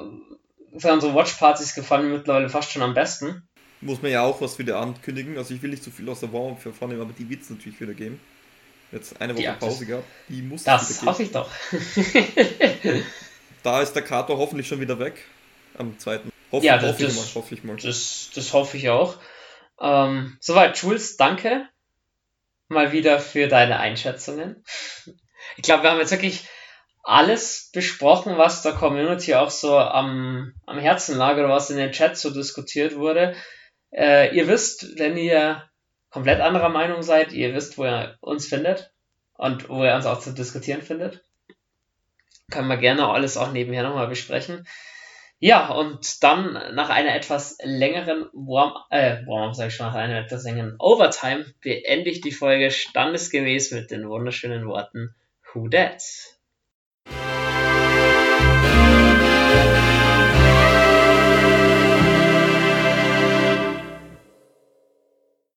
A: Unsere Watchpartys gefallen mir mittlerweile fast schon am besten.
B: Muss man ja auch was wieder ankündigen. Also ich will nicht zu so viel aus der Warm-Up vornehmen, aber die wird es natürlich wieder geben. Jetzt eine Woche ja, Pause gehabt. Die
A: muss Das hoffe ich doch.
B: da ist der Kater hoffentlich schon wieder weg. Am zweiten.
A: Hoffe, ja, das, hoffe, ich mal, hoffe ich mal. Das, das hoffe ich auch. Ähm, soweit, Jules, danke mal wieder für deine Einschätzungen. Ich glaube, wir haben jetzt wirklich alles besprochen, was der Community auch so am, am Herzen lag oder was in den Chat so diskutiert wurde. Äh, ihr wisst, wenn ihr komplett anderer Meinung seid, ihr wisst, wo ihr uns findet und wo ihr uns auch zu diskutieren findet. Können wir gerne alles auch nebenher nochmal besprechen. Ja, und dann nach einer etwas längeren Warm, äh, Warm, sag ich schon, nach einer etwas längeren Overtime beende ich die Folge standesgemäß mit den wunderschönen Worten Who Dat?